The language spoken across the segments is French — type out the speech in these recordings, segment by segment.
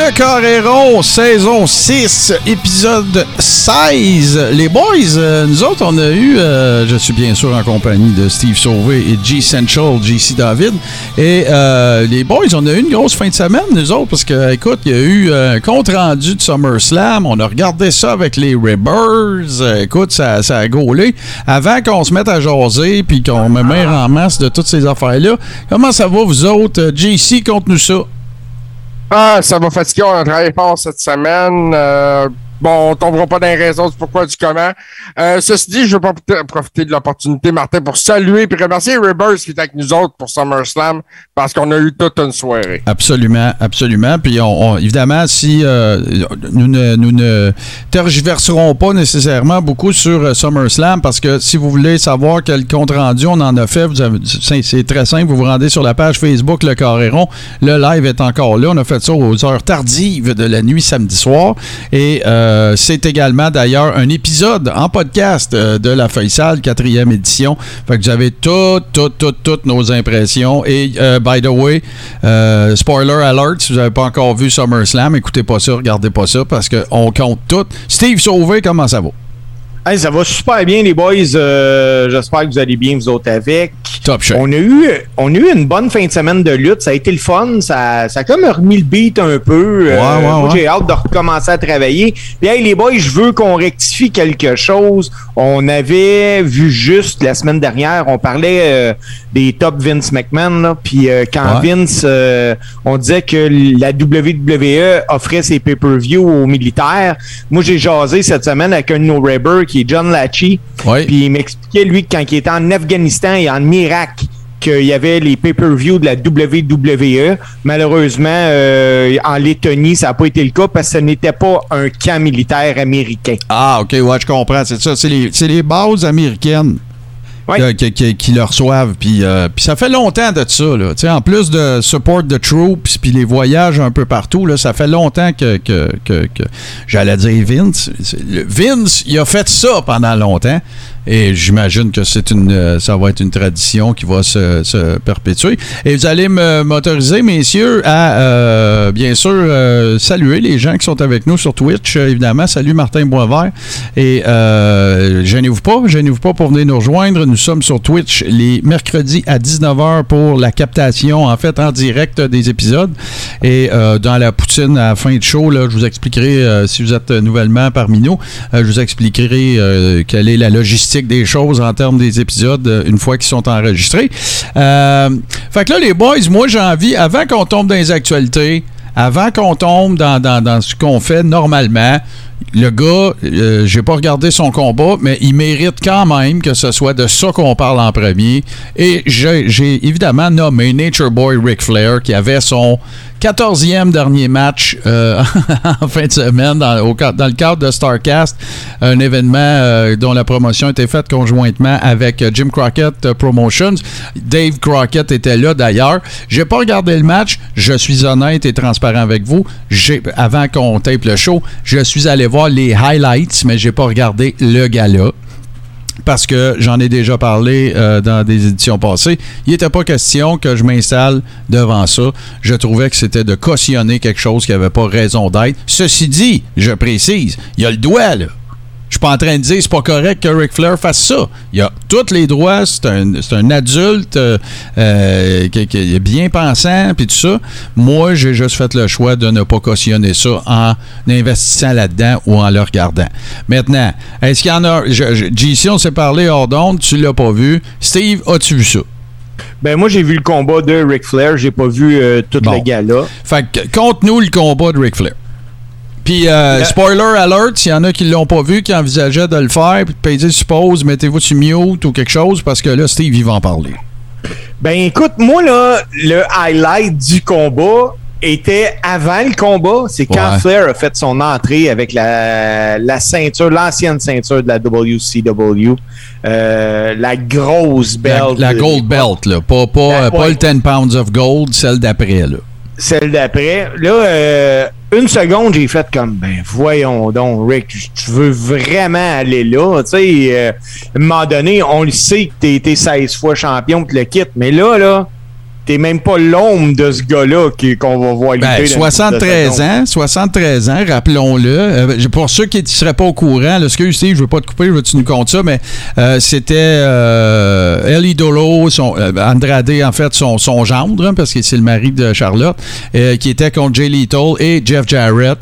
Le Carréron, saison 6, épisode 16. Les boys, euh, nous autres, on a eu, euh, je suis bien sûr en compagnie de Steve Sauvé et G Central, JC David. Et euh, les boys, on a eu une grosse fin de semaine, nous autres, parce que, écoute, il y a eu un compte rendu de SummerSlam. On a regardé ça avec les Ribbers. Écoute, ça, ça a gaulé. Avant qu'on se mette à jaser puis qu'on me mette en masse de toutes ces affaires-là, comment ça va, vous autres? JC, compte-nous ça. Ah, ça va fatiguer, on a travaillé cette semaine. Euh, bon, on tombera pas dans les raisons du pourquoi du comment. Euh, ceci dit, je veux profiter de l'opportunité, Martin, pour saluer et remercier Rivers qui est avec nous autres pour SummerSlam parce qu'on a eu toute une soirée. Absolument, absolument. Puis on, évidemment, si euh, nous, ne, nous ne tergiverserons pas nécessairement beaucoup sur euh, SummerSlam parce que si vous voulez savoir quel compte rendu on en a fait, c'est très simple. Vous vous rendez sur la page Facebook Le Carréron. Le live est encore là. On a fait ça aux heures tardives de la nuit samedi soir. Et euh, c'est également d'ailleurs un épisode en podcast euh, de la Faisal, quatrième édition. Fait que avez toutes, toutes, toutes, toutes nos impressions. Et euh, by the way, spoiler alert, si vous n'avez pas encore vu SummerSlam, écoutez pas ça, regardez pas ça parce qu'on compte tout. Steve Sauvé, comment ça va? Ça va super bien, les boys. J'espère que vous allez bien, vous autres, avec. Top On a, eu, on a eu une bonne fin de semaine de lutte. Ça a été le fun. Ça, ça a comme remis le beat un peu. Euh, j'ai hâte de recommencer à travailler. Puis, hey, les boys, je veux qu'on rectifie quelque chose. On avait vu juste la semaine dernière, on parlait euh, des top Vince McMahon. Puis, euh, quand Vince, on disait que la WWE offrait ses pay-per-view aux militaires. Moi, j'ai jasé cette semaine avec un de nos qui est John Lachie. Puis, il m'expliquait, lui, que quand il était en Afghanistan et en Irak, qu'il y avait les pay-per-view de la WWE. Malheureusement, euh, en Lettonie, ça n'a pas été le cas parce que ce n'était pas un camp militaire américain. Ah, OK, ouais, je comprends. C'est ça. C'est les, les bases américaines qui, le reçoivent. Puis, euh, puis ça fait longtemps de ça. Là. En plus de support the troops, puis les voyages un peu partout, là, ça fait longtemps que, que, que, que j'allais dire Vince. Vince, il a fait ça pendant longtemps. Et j'imagine que c'est une, euh, ça va être une tradition qui va se, perpétuer. Et vous allez m'autoriser, messieurs, à euh, bien sûr euh, saluer les gens qui sont avec nous sur Twitch, évidemment. Salut Martin Boisvert. Et gênez-vous pas, gênez-vous pas pour venir nous rejoindre. Nous sommes sur Twitch les mercredis à 19h pour la captation, en fait, en direct des épisodes. Et dans la poutine à la fin de show, là, je vous expliquerai, si vous êtes nouvellement parmi nous, je vous expliquerai quelle est la logistique des choses en termes des épisodes euh, une fois qu'ils sont enregistrés. Euh, fait que là, les boys, moi, j'ai envie, avant qu'on tombe dans les actualités, avant qu'on tombe dans, dans, ce qu'on fait normalement, le gars, euh, j'ai pas regardé son combat, mais il mérite quand même que ce soit de ça qu'on parle en premier. Et j'ai évidemment nommé Nature Boy Ric Flair qui avait son 14e dernier match euh, en fin de semaine dans, le cadre de StarCast, un événement euh, dont la promotion été faite conjointement avec Jim Crockett Promotions. Dave Crockett était là d'ailleurs. J'ai pas regardé le match, je suis honnête et transparent avec vous. Avant qu'on tape le show, je suis allé voir les highlights, mais j'ai pas regardé le gala parce que j'en ai déjà parlé euh, dans des éditions passées. Il n'était pas question que je m'installe devant ça. Je trouvais que c'était de cautionner quelque chose qui n'avait pas raison d'être. Ceci dit, je précise, il y a le doigt, là. Je suis pas en train de dire c'est pas correct que Ric Flair fasse ça. Il a tous les droits, c'est un, adulte euh, euh, qui, est bien pensant, puis tout ça. Moi, j'ai juste fait le choix de ne pas cautionner ça en investissant là-dedans ou en le regardant. Maintenant, est-ce qu'il y en a. JC, on s'est parlé hors d'onde, tu l'as pas vu. Steve, as-tu vu ça? Ben moi j'ai vu le combat de Ric Flair, j'ai pas vu euh, toute la gala. Fait que compte-nous le combat de Ric Flair. Puis, euh, spoiler alert, s'il y en a qui ne l'ont pas vu, qui envisageaient de le faire, puis de payer suppose, mettez-vous sur mute ou quelque chose, parce que là, Steve, il va en parler. Ben, écoute, moi, là, le highlight du combat, était avant le combat. C'est quand Flair a fait son entrée avec la, la ceinture, l'ancienne ceinture de la WCW. Euh, la grosse belt. La, gold belt, là. Pas, pas, pas le 10 pounds of gold, celle d'après, là. Celle d'après. Là, euh, une seconde, j'ai fait comme, ben voyons donc, Rick, tu veux vraiment aller là? Tu sais, euh, à un moment donné, on le sait que été 16 fois champion, tu le quittes. Mais là, là, t'es même pas l'ombre de ce gars-là qu'on va voir ben, 73 ans, 73 ans, rappelons-le. Euh, pour ceux qui ne seraient pas au courant, là, excuse Steve, je veux pas te couper, je veux que tu nous comptes ça, mais euh, c'était euh, Ellie Dolo, son, euh, Andrade, en fait, son, son gendre, hein, parce que c'est le mari de Charlotte, qui était contre Jay Lethal et Jeff Jarrett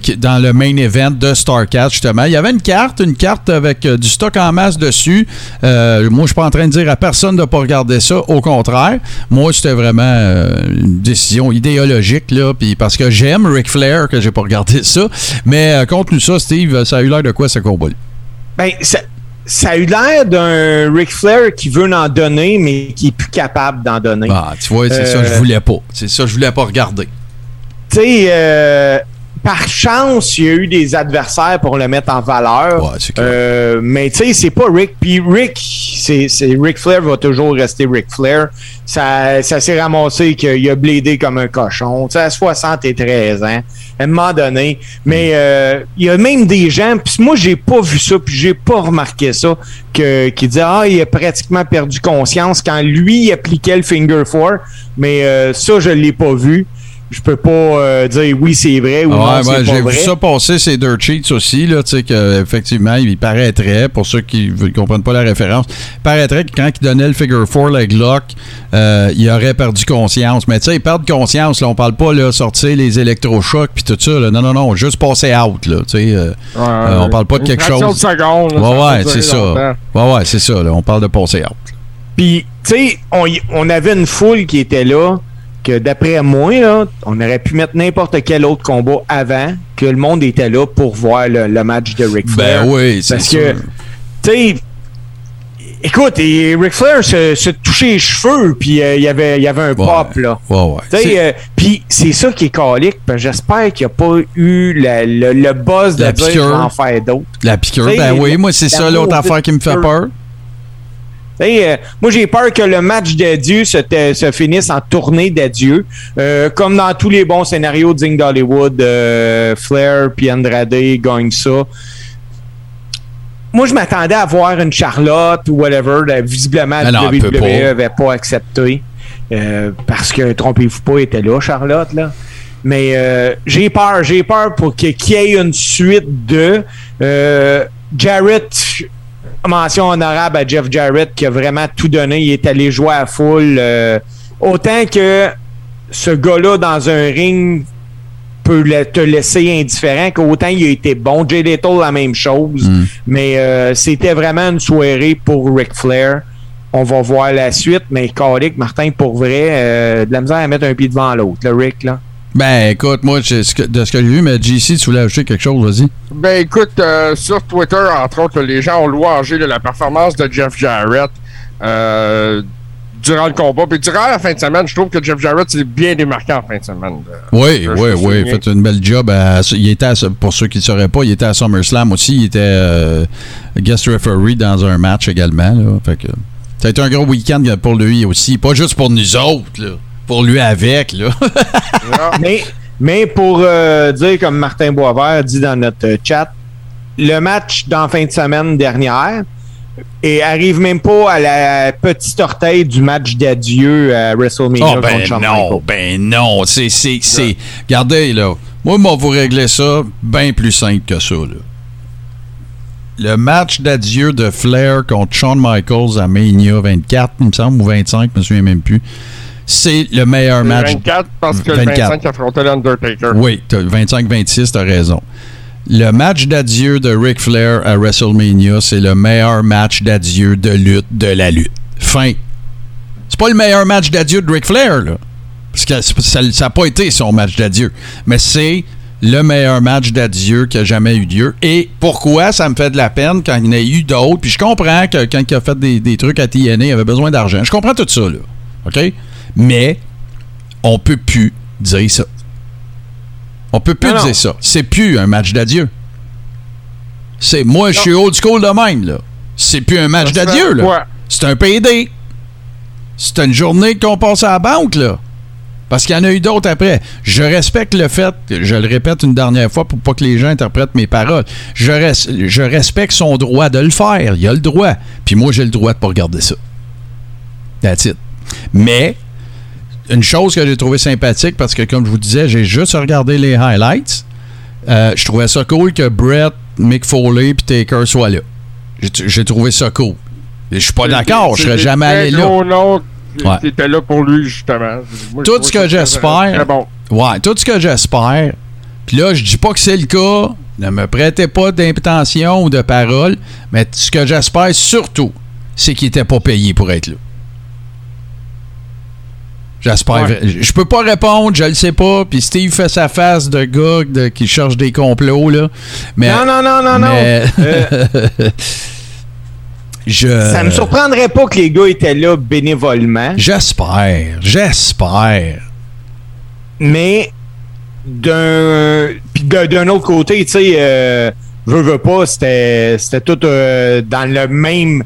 qui, dans le main event de StarCast, justement. Il y avait une carte, une carte avec du stock en masse dessus. moi, je suis pas en train de dire à personne de ne pas regarder ça, au contraire. Moi, c'était vraiment euh, une décision idéologique, là, puis parce que j'aime Ric Flair, que j'ai pas regardé ça. Mais euh, contre nous ça, Steve, ça a eu l'air de quoi ce combat Ben, ça, a eu l'air d'un Ric Flair qui veut en donner, mais qui est plus capable d'en donner. Ah, tu vois, c'est ça que je euh, voulais pas. C'est ça que je voulais pas regarder. Tu sais, par chance, il y a eu des adversaires pour le mettre en valeur. Euh, mais tu sais, c'est pas Rick. Puis Rick, c'est Rick Flair va toujours rester Rick Flair. Ça, ça s'est ramassé qu'il a blédé comme un cochon. Tu sais, à 73 ans, à un moment donné. Mais euh, il y a même des gens, puis moi, j'ai pas vu ça, puis j'ai pas remarqué ça, que, qui disaient Ah, il a pratiquement perdu conscience quand lui il appliquait le finger four. Mais euh, ça, je l'ai pas vu je peux pas euh, dire oui, c'est vrai ou non, c'est J'ai vu ça passer, ces dirt cheats aussi, là, tu sais, qu'effectivement, il paraîtrait, pour ceux qui ne comprennent pas la référence, il paraîtrait que quand il donnait le figure 4, le Glock, euh, il aurait perdu conscience. Mais tu sais, il perd conscience, là, on parle pas, là, sortir les électrochocs puis tout ça, là. Non, non, non, juste passer out, là, tu sais. Euh, on parle pas de quelque chose. De seconde, ouais, ouais, c'est ça. Ouais, ouais, c'est ça, là, on parle de passer out. Puis, tu sais, on, on avait une foule qui était là, que d'après moi, on aurait pu mettre n'importe quel autre combat avant que le monde était là pour voir le, match de Ric Flair. Ben oui, c'est Parce que, tu sais, écoute, et Ric Flair se, touchait les cheveux, puis euh, il y avait, y avait un pop, là. Ouais, ouais. Euh, puis c'est ça qui est calique. J'espère qu'il n'y a pas eu le, buzz de la dire en faire d'autres. La piqûre, ben oui, moi, c'est ça l'autre affaire qui me fait peur. Euh, moi, j'ai peur que le match d'adieu se, se finisse en tournée d'adieu. Euh, comme dans tous les bons scénarios dignes d'Hollywood, euh, Flair puis Andrade gagnent ça. Moi, je m'attendais à voir une Charlotte ou whatever. visiblement, la WWE n'avait pas accepté. parce que, trompez-vous pas, était là, Charlotte. Là. Mais j'ai peur, j'ai peur pour qu'il y ait une suite de Jarrett mention honorable à Jeff Jarrett qui a vraiment tout donné. Il est allé jouer à full. Euh, autant que ce gars-là dans un ring peut te laisser indifférent, qu'autant il a été bon. Jay Little, la même chose. Mm. Mais euh, c'était vraiment une soirée pour Ric Flair. On va voir la suite, mais Cadic, Martin, pour vrai, euh, de la misère à mettre un pied devant l'autre, le Rick, là. Ben, écoute, moi, de ce que j'ai vu, mais JC, tu voulais ajouter quelque chose, vas-y. Ben, écoute, euh, sur Twitter, entre autres, les gens ont louangé de la performance de Jeff Jarrett euh, durant le combat. Puis durant la fin de semaine, je trouve que Jeff Jarrett s'est bien démarqué en fin de semaine. oui, oui, oui. Il a fait une belle job. il était pour ceux qui ne sauraient pas, il était à SummerSlam aussi. Il était euh, guest referee dans un match également. Là. Fait que, ça a été un gros week-end pour lui aussi. Pas juste pour nous autres, là pour lui avec, là. mais, mais pour euh, dire, comme Martin Boisvert dit dans notre chat, le match d'en fin de semaine dernière et arrive même pas à la petite orteille du match d'adieu à WrestleMania oh, ben non, Ben non, c'est, c'est, Regardez, là. Moi, moi, vous régler ça bien plus simple que ça, là. Le match d'adieu de Flair contre Shawn Michaels à Mania 24, il me semble, ou 25, je me souviens même plus c'est le meilleur match. 24 parce que 24. 25 affrontait l'Undertaker. Oui, 25-26, t'as raison. Le match d'adieu de Ric Flair à WrestleMania, c'est le meilleur match d'adieu de lutte de la lutte. Fin. C'est pas le meilleur match d'adieu de Ric Flair, là. Parce que ça n'a pas été son match d'adieu. Mais c'est le meilleur match d'adieu qui a jamais eu lieu. Et pourquoi ça me fait de la peine quand il y en a eu d'autres? Puis je comprends que quand il a fait des, des trucs à TNA, il avait besoin d'argent. Je comprends tout ça, là. OK? Mais on peut plus dire ça. On peut plus Non, non. dire ça. C'est plus un match d'adieu. C'est moi, je suis old school de même, là. C'est plus un match d'adieu, là. C'est un PD. C'est une journée qu'on passe à la banque, là. Parce qu'il y en a eu d'autres après. Je respecte le fait, je le répète une dernière fois pour pas que les gens interprètent mes paroles. Je, res- je respecte son droit de le faire. Il a le droit. Puis moi, j'ai le droit de pas regarder ça. That's it. Mais, une chose que j'ai trouvé sympathique, parce que comme je vous disais, j'ai juste regardé les highlights. euh, je trouvais ça cool que Brett, Mick Foley et Taker soient là. J'ai- trouvé ça cool. Je suis pas d'accord, je serais jamais allé là. Ouais. étaient là pour lui, justement. Moi, Tout ce que j'espère- Très bon. Ouais, tout ce que j'espère. Puis là, je dis pas que c'est le cas. Ne me prêtez pas d'intention ou de parole. Mais ce que j'espère surtout, c'est qu'il était pas payé pour être là. J'espère. Ouais. Je peux pas répondre, je le sais pas. Puis Steve fait sa face de gars de- qui cherche des complots, là. Mais, Non, non, non, non, non. Euh, je, ça me surprendrait pas que les gars étaient là bénévolement, J'espère. J'espère. mais d'un d'un autre côté, tu sais, euh, veux, veux pas, c'était c'était tout euh, dans le même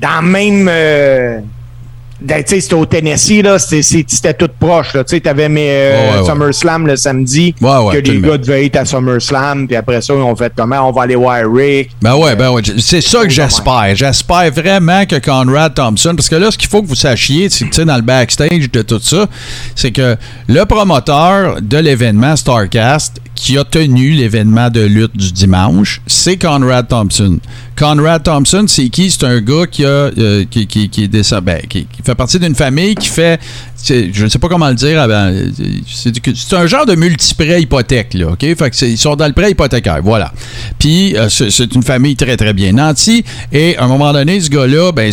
dans le même euh, dans- tu sais, c'était au Tennessee là, c'était tout proche là, tu sais, t'avais mes euh, Ouais, ouais, ouais. SummerSlam le samedi que les gars devaient être à SummerSlam, puis après ça ils ont fait comment? On va aller voir Rick. Ben ouais, ben ouais. C'est ça que j'espère. J'espère vraiment que Conrad Thompson, parce que là, ce qu'il faut que vous sachiez, c'est que, tu sais, dans le backstage de tout ça, c'est que le promoteur de l'événement Starcast qui a tenu l'événement de lutte du dimanche, c'est Conrad Thompson. Conrad Thompson, c'est qui? C'est un gars qui a euh, qui, qui, qui est ben, qui, fait partie d'une famille qui fait je ne sais pas comment le dire c'est du- c'est un genre de multiprêt hypothèque là, OK? Fait que c'est- ils sont dans le prêt hypothécaire, voilà. Puis euh, c'est une famille très très bien nantie et à un moment donné ce gars-là ben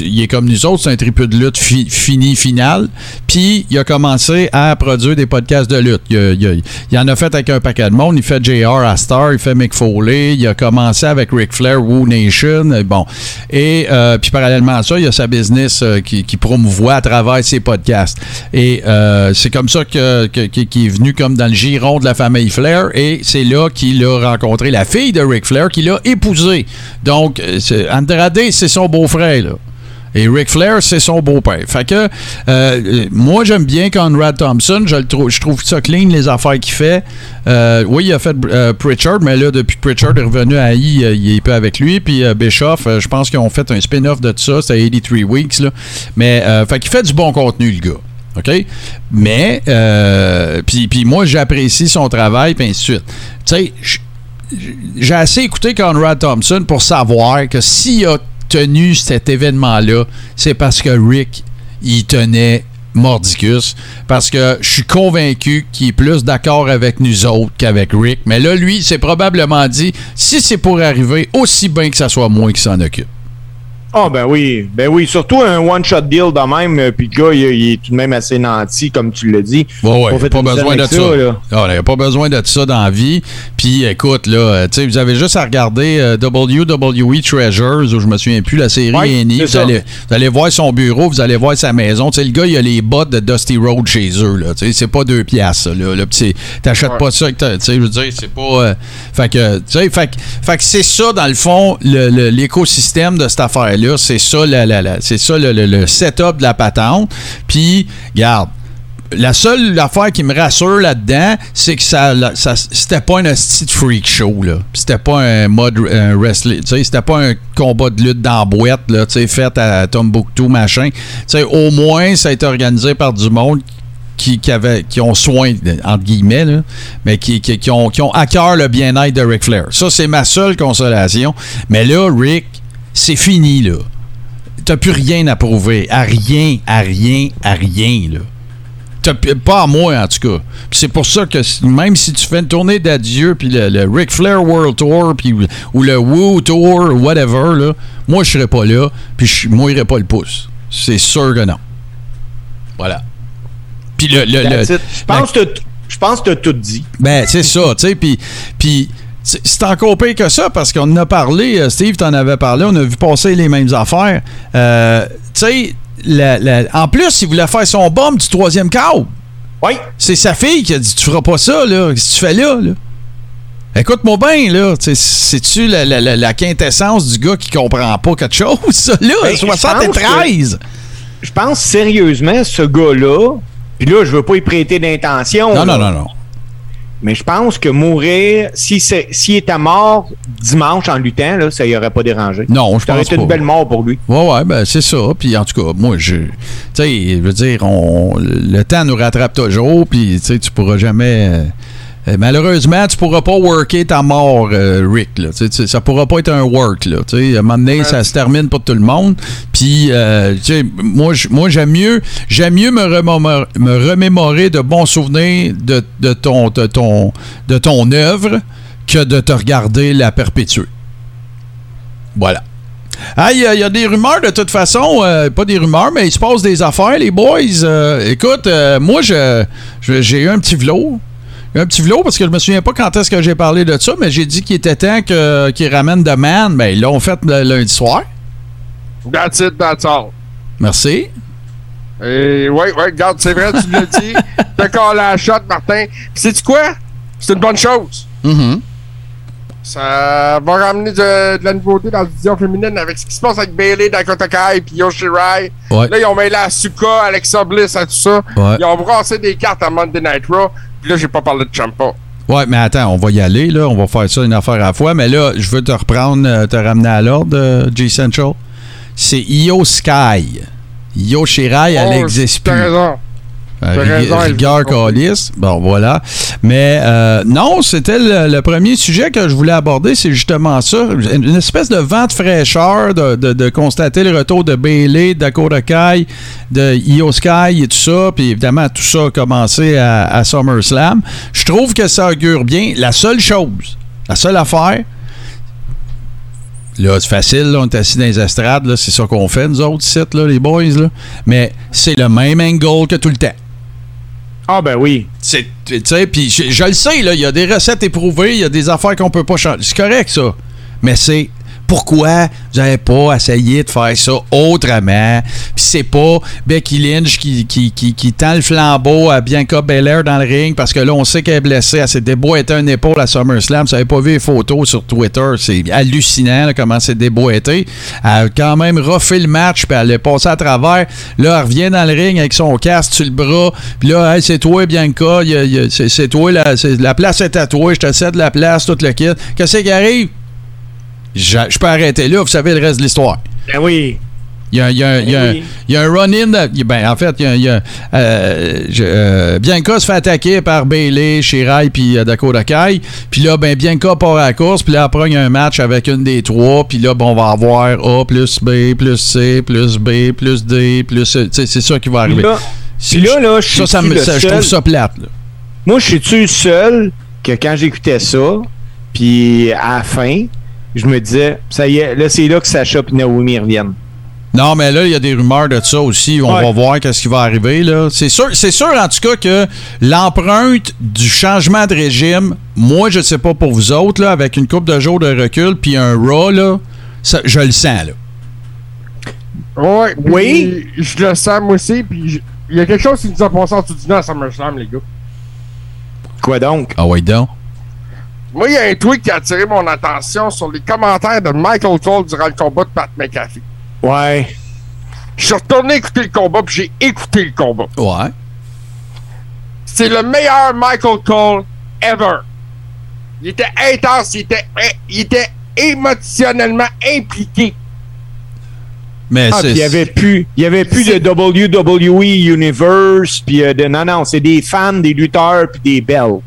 il est comme nous autres, c'est un triple de lutte fi- fini final. Puis il a commencé à produire des podcasts de lutte. Il, il il en a fait avec un de monde, il fait JR à Star, il fait Mick Foley, il a commencé avec Ric Flair Woo Nation, bon. Et euh, puis parallèlement à ça, il a sa business euh, qui, promouvoit à travers ses podcasts. Et euh, c'est comme ça qu'il est venu comme dans le giron de la famille Flair. Et c'est là qu'il a rencontré la fille de Ric Flair, qu'il a épousée. Donc, c'est- Andrade, c'est son beau-frère. Et Ric Flair, c'est son beau-père. Fait que euh, moi, j'aime bien Conrad Thompson. Je, trouve, je trouve ça clean, les affaires qu'il fait. Euh, oui, il a fait euh, Pritchard, mais là, depuis Pritchard est revenu à I, il est peu avec lui. Puis Bischoff, je pense qu'ils ont fait un spin-off de ça. C'était 83 Weeks. Là. Mais, fait qu'il fait du bon contenu, le gars. OK? Mais, puis, moi, j'apprécie son travail, puis ainsi de suite. Tu sais, j'ai assez écouté Conrad Thompson pour savoir que s'il a tenu cet événement-là, c'est parce que Rick, il tenait Mordicus. Parce que je suis convaincu qu'il est plus d'accord avec nous autres qu'avec Rick. Mais là, lui, il s'est probablement dit si c'est pour arriver, aussi bien que ça soit moi qui s'en occupe. Ah ben oui, ben oui, surtout un one-shot deal de même, euh, puis le gars, il, il est tout de même assez nanti, comme tu l'as dit. Ouais, ouais, pas besoin de ça. là. Ah, on n'a pas besoin de ça dans la vie. Puis écoute, là, euh, tu sais, vous avez juste à regarder euh, WWE Treasures, où je me souviens plus, la série Ouais, Annie. Vous allez, vous allez voir son bureau, vous allez voir sa maison. Tu sais, le gars, il a les bottes de Dusty Road chez eux, là. Tu sais, c'est pas deux piastres, là. là. T'achètes Ouais. pas ça, tu sais, je veux dire, c'est pas... euh, fait que, tu sais, fait, que- fait que c'est ça, dans le fond, l'écosystème de cette C'est ça, la, la- c'est ça le, setup de la patente. Puis, regarde, la seule affaire qui me rassure là-dedans, c'est que ça, ça- c'était pas un asti de freak show, là. C'était pas un mode wrestling, tu sais, c'était pas un combat de lutte dans la boîte, tu sais, fait à Tombouctou, machin. Tu sais, au moins, ça a été organisé par du monde qui, qui, avait, qui ont soin, entre guillemets, là, mais qui, qui, qui ont, qui ont à cœur le bien-être de Ric Flair. Ça, c'est ma seule consolation. Mais là, Rick, c'est fini, là. T'as plus rien à prouver. À rien, à rien, à rien, là. T'as pas à moi, en tout cas. Puis c'est pour ça que même si tu fais une tournée d'adieu, puis le, le Ric Flair World Tour, puis, ou le Woo Tour, ou whatever, là, moi, je serais pas là, puis je mouillerais pas le pouce. C'est sûr que non. Voilà. Puis le... Je pense que t'as- je pense que t'as tout dit. ben, c'est ça, tu sais, puis... puis c'est encore pire que ça parce qu'on en a parlé, euh, Steve, t'en avais parlé, on a vu passer les mêmes affaires. Euh, tu sais, la- la- en plus, il voulait faire son bombe du troisième câble. Oui. C'est sa fille qui a dit Tu feras pas ça, là. Qu'est-ce que tu fais là, là? Écoute-moi bien, là. C'est-tu la, la- quintessence du gars qui comprend pas quelque chose, ça, là? Ben, je pense 73! Je pense sérieusement, ce gars-là, puis là, je veux pas y prêter d'intention. Non, là, non, non, non. Mais je pense que mourir, si c'est- s'il était mort dimanche en luttant, là, ça y aurait pas dérangé. Non, je Ça aurait pense été pas. une belle mort pour lui. Ouais, ouais, ben c'est ça. Puis en tout cas, moi, je. Tu sais, je veux dire, on, le temps nous rattrape toujours, puis tu sais, tu pourras jamais. Euh, malheureusement, tu pourras pas worker ta mort, euh, Rick. Là, Tu sais, tu sais, ça pourra pas être un work. Là, à un moment donné, ça se termine pour tout le monde. Puis, euh, moi, j'aime mieux, j'aime mieux me, remémor- me remémorer de bons souvenirs de, de ton, de, ton, de ton œuvre que de te regarder la perpétuer. Voilà. Ah, il y, a- il y a des rumeurs de toute façon, euh, pas des rumeurs, mais il se passe des affaires, les boys. Euh, écoute, euh, moi, je, je- j'ai eu un petit vlog. Un petit vlog parce que je me souviens pas quand est-ce que j'ai parlé de ça, mais j'ai dit qu'il était temps qu'ils ramènent The Man. Ben, ils l'ont fait le lundi soir. That's it, that's all. Merci. Et ouais, ouais, regarde, c'est vrai, tu l'as dit. T'as collé la shot, Martin. Puis sais-tu quoi? C'est une bonne chose. Mhm. Ça va ramener de, de la nouveauté dans la division féminine avec ce qui se passe avec Bailey, Dakota Kai puis Yoshirai. Ouais. Là, ils ont mêlé Asuka, Alexa Bliss à tout ça. Ouais. Ils ont brassé des cartes à Monday Night Raw. Puis là, j'ai pas parlé de Champa. Ouais, mais attends, on va y aller, là. On va faire ça une affaire à la fois. Mais là, je veux te reprendre, euh, te ramener à l'ordre, euh, G-Central. C'est Io Sky. Io Shirai, elle Oh, n'existe T'as plus. raison. Euh, rigueur calice. Bon, voilà. Mais euh, non, c'était le, le premier sujet que je voulais aborder, c'est justement ça. Une espèce de vent de fraîcheur, de, de- de constater le retour de Bailey, de Dakota Kai, de Io Sky et tout ça. Puis évidemment, tout ça a commencé à, à SummerSlam. Je trouve que ça augure bien. La seule chose, la seule affaire, Là, c'est facile, là, on est assis dans les estrades, c'est ça qu'on fait, nous autres, sites, là, les boys, là. Mais c'est le même angle que tout le temps. Ah, ben oui. Tu sais, puis je, le sais, il y a des recettes éprouvées, il y a des affaires qu'on peut pas changer. C'est correct, ça. Mais c'est pourquoi n'avez pas essayé de faire ça autrement? Puis c'est pas Becky Lynch qui, qui, tend le flambeau à Bianca Belair dans le ring parce que là, on sait qu'elle est blessée. Elle s'est déboîtée un épaule à SummerSlam. Vous n'avez pas vu les photos sur Twitter, c'est hallucinant comment c'est déboîté. Elle a quand même refait le match, puis elle est passée à travers. Là, elle revient dans le ring avec son casque sur le bras. Puis là, Hey, c'est toi, Bianca. c'est, toi, la, la place est à toi. Je te cède la place, tout le kit. Qu'est-ce qui arrive? Je, je peux arrêter là, vous savez le reste de l'histoire. Ben oui. Il y a, il y a- il y a- Oui. il y a un run-in. Ben, en fait, il y a, euh, je- euh, Bianca se fait attaquer par Bailey, Shirai puis euh, Dakota Kai. Puis là, ben, Bianca part à la course. Puis là, après, il y a un match avec une des trois. Puis là, ben, on va avoir A plus B plus C plus B plus D plus C. C'est ça qui va arriver. là, puis là, là, je ça, ça me- je trouve ça plate. là. Moi, je suis-tu seul que quand j'écoutais ça, puis à la fin, je me disais, ça y est, là, c'est là que Sacha et Naomi reviennent. Non, mais là, il y a des rumeurs de ça aussi. On Ouais. va voir qu'est-ce qui va arriver. là. C'est sûr, c'est sûr, en tout cas, que l'empreinte du changement de régime, moi, je sais pas pour vous autres, là, avec une coupe de jours de recul puis un Raw, là, ça- je le sens. Là. Ouais, Oui. Je le sens, moi aussi. Puis il y a quelque chose qui nous a passé en dessous du nez à SummerSlam, les gars. Quoi donc? Ah ouais, donc? Moi, il y a un tweet qui a attiré mon attention sur les commentaires de Michael Cole durant le combat de Pat McAfee. Ouais. Je suis retourné écouter le combat, puis j'ai écouté le combat. Ouais. C'est le meilleur Michael Cole ever. Il était intense, il était, il était émotionnellement impliqué. Mais Ah, c'est. puis il y avait plus, il y avait plus de WWE Universe, puis euh, de non non, c'est des fans, des lutteurs, puis des belles.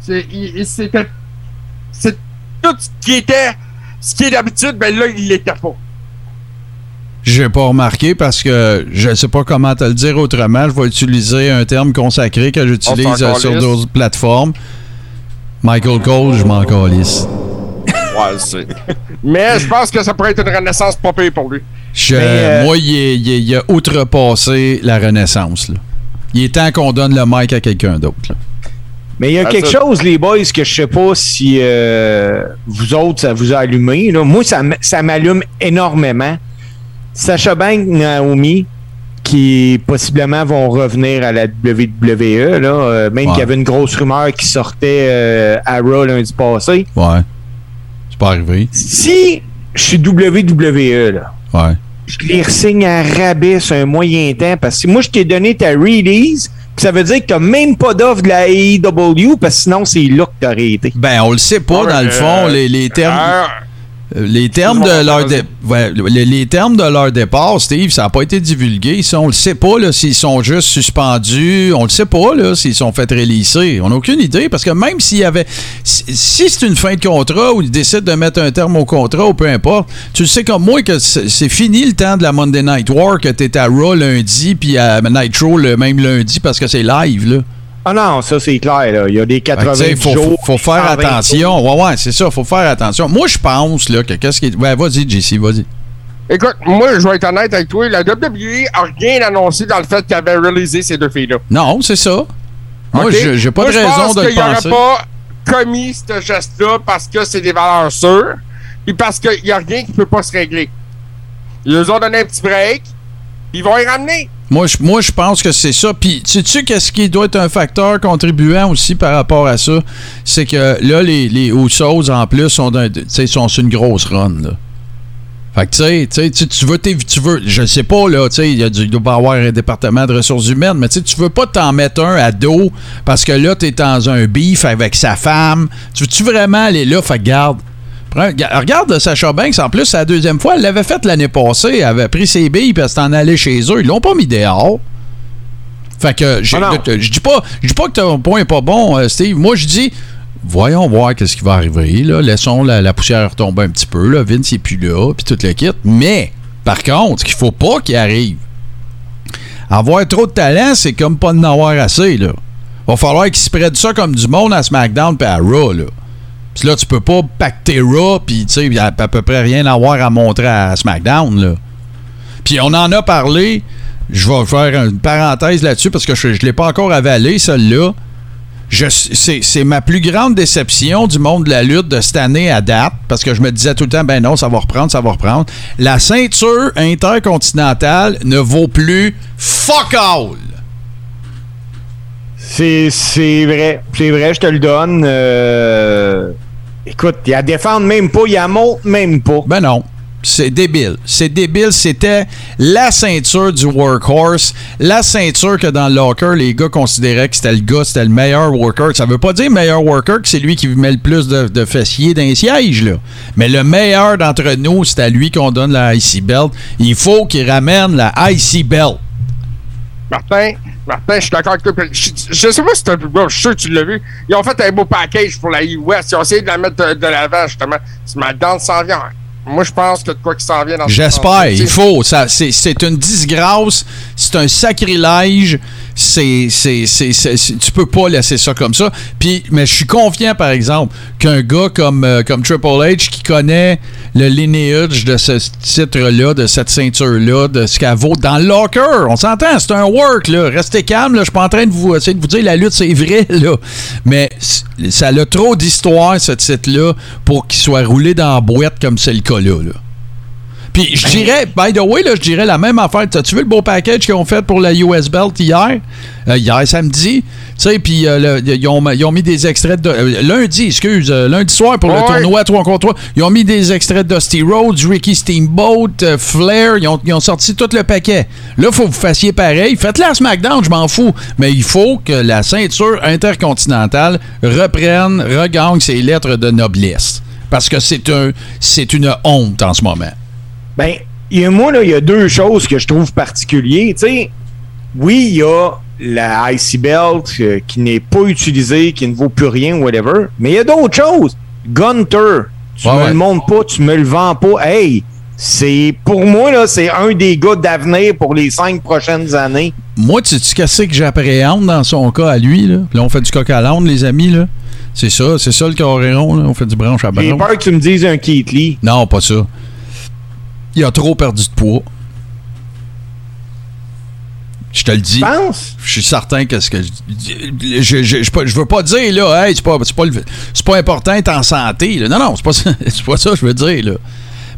C'était, c'est tout ce qui était, ce qui est d'habitude, ben là, il l'était pas. J'ai pas remarqué parce que je sais pas comment te le dire autrement. Je vais utiliser un terme consacré que j'utilise euh, sur d'autres plateformes. Michael Cole, je m'en calisse. Ouais, c'est. Mais je pense que ça pourrait être une renaissance pas pire pour lui. Je- euh, Moi, il, est- il est- il a outrepassé la Renaissance. là. Il est temps qu'on donne le mic à quelqu'un d'autre. Mais il y a quelque ça- chose, les boys, que je sais pas si euh, vous autres, ça vous a allumé. là. Moi, ça, ça m'allume énormément. Sacha Banks, Naomi, qui possiblement vont revenir à la WWE. Là, euh, même Ouais. qu'il y avait une grosse rumeur qui sortait euh, à Raw lundi passé. Ouais. C'est pas arrivé. Si je suis WWE, là, Ouais. je les resigne à rabais sur un moyen temps parce que moi, je t'ai donné ta release, ça veut dire que t'as même pas d'offre de la AEW parce que sinon, c'est là que t'aurais été. Ben, on le sait pas, Ouais, dans le euh, fond, les, les termes. Euh, Les termes, de leur vas-y. dé- ouais, les, les termes de leur départ, Steve, ça n'a pas été divulgué. Ça, on le sait pas s'ils sont juste suspendus. On le sait pas là, s'ils sont fait rélisser. On n'a aucune idée parce que même s'il y avait. Si, c'est une fin de contrat ou ils décident de mettre un terme au contrat ou peu importe, tu le sais comme moi que c'est c'est fini le temps de la Monday Night War, que tu à Raw lundi puis à Nitro le même lundi parce que c'est live. là. Ah non, ça c'est clair. Là. Il y a des Fait que, 80 tu sais, faut, jours. faut, faut faire 120 jours. attention. Ouais, ouais, c'est ça, faut faire attention. Moi, je pense là, que qu'est-ce qui. Ouais, vas-y, JC, vas-y. Écoute, moi, je vais être honnête avec toi. La WWE a rien annoncé dans le fait qu'elle avait réalisé ces deux filles-là. Non, c'est ça. Moi, OK? je- j'ai pas Moi, de je raison pense de le qu'il aurait penser. pas commis ce geste-là parce que c'est des valeurs sûres, puis parce qu'il n'y a rien qui peut pas se régler. Ils nous ont donné un petit break, ils vont y ramener. Moi, je, pense que c'est ça. Puis, sais-tu qu'est-ce qui doit être un facteur contribuant aussi par rapport à ça? C'est que là, les, les en plus, sont, sont sur une grosse run, là. Fait que, tu sais, tu veux, tu veux, je sais pas, là, tu sais, il y a du- il doit pas avoir un département de ressources humaines, mais tu tu veux pas t'en mettre un à dos parce que là, t'es dans un beef avec sa femme. Tu veux-tu vraiment aller là? Fait que garde. Regarde Sacha Banks, en plus, c'est la deuxième fois. Elle l'avait fait l'année passée. Elle avait pris ses billes puis elle s'est en allée chez eux. Ils l'ont pas mis dehors. Fait que Ah je je dis pas, je dis pas que ton point est pas bon, euh, Steve. Moi, je dis, voyons voir qu'est-ce qui va arriver. Là. Laissons la, la poussière retomber un petit peu. Là. Vince n'est plus là, puis tout le kit. Mais, par contre, ce qu'il faut pas qu'il arrive, avoir trop de talent, c'est comme pas en avoir assez. Là. Va falloir qu'ils se prennent ça comme du monde à SmackDown puis à Raw. Là. Puis là, tu peux pas pacter Raw, puis tu sais, il y a à peu près rien à avoir à montrer à SmackDown. Là. Puis on en a parlé. Je vais faire une parenthèse là-dessus parce que je ne l'ai pas encore avalé, celle-là. C'est ma plus grande déception du monde de la lutte de cette année à date, parce que je me disais tout le temps, ben non, ça va reprendre, ça va reprendre. La ceinture intercontinentale ne vaut plus fuck all. C'est, c'est vrai. C'est vrai, je te le donne. Euh, Écoute, il la défendre même pas, il la monte même pas. Ben non. C'est débile. C'est débile. C'était la ceinture du workhorse. La ceinture que dans le locker, les gars considéraient que c'était le gars, c'était le meilleur worker. Ça veut pas dire meilleur worker que c'est lui qui met le plus de, de fessiers d'un siège, là. Mais le meilleur d'entre nous, c'est à lui qu'on donne la IC Belt. Il faut qu'il ramène la IC Belt. Martin, Martin, je suis d'accord avec toi. Je, je sais pas si peu bon, je suis sûr que tu l'as vu. Ils ont fait un beau package pour la US. Ils ont essayé de la mettre de, de l'avant, justement. SmackDown s'en vient. Moi, je pense que de quoi qui s'en vient dans ce J'espère. Il faut. Ça, c'est, c'est une disgrâce. C'est un sacrilège. C'est, c'est, c'est, tu peux pas laisser ça comme ça. Puis, mais je suis confiant, par exemple, qu'un gars comme, euh, comme Triple H qui connaît le lineage de ce titre-là, de cette ceinture-là, de ce qu'elle vaut dans le locker. On s'entend, c'est un work, là. Restez calme, là. Je suis pas en train de vous essayer de vous dire la lutte, c'est vrai, là. Mais ça a trop d'histoire, ce titre-là, pour qu'il soit roulé dans la boîte comme c'est le cas là. là. Puis je dirais, by the way, je dirais la même affaire. T'as-tu vu le beau package qu'ils ont fait pour la US Belt hier? Euh, hier samedi. Tu sais, puis euh, ils, ont, ils ont mis des extraits de. euh, lundi, excuse, lundi soir pour le tournoi 3 contre 3. Ils ont mis des extraits de Dusty Rhodes, Ricky Steamboat, Flair. Ils ont, ils ont sorti tout le paquet. Là, faut que vous fassiez pareil. Faites-le à SmackDown, je m'en fous. Mais il faut que la ceinture intercontinentale reprenne, regagne ses lettres de noblesse. Parce que c'est un, c'est une honte en ce moment. Ben, a, moi, là, il y a deux choses que je trouve particulières. Oui, il y a la IC Belt euh, qui n'est pas utilisée, qui ne vaut plus rien, whatever. Mais il y a d'autres choses. Gunter, tu Ouais, me ouais. le montres pas, tu me le vends pas. Hey, c'est pour moi, là, c'est un des gars d'avenir pour les cinq prochaines années. Moi, tu sais qu'est-ce que j'appréhende dans son cas à lui, là? Là, on fait du coq à l'âne, les amis, là. C'est ça, c'est ça le coréon, là. On fait du branche à J'ai branche. peur que tu me dises un Keith Lee. Non, pas ça. Il a trop perdu de poids. Je te le dis. Je suis certain que ce que je, je, je, je, je veux pas dire là, hey, c'est pas, c'est pas, pas important d'être en santé. là. Non, non, c'est pas, c'est pas ça que je veux dire. Là.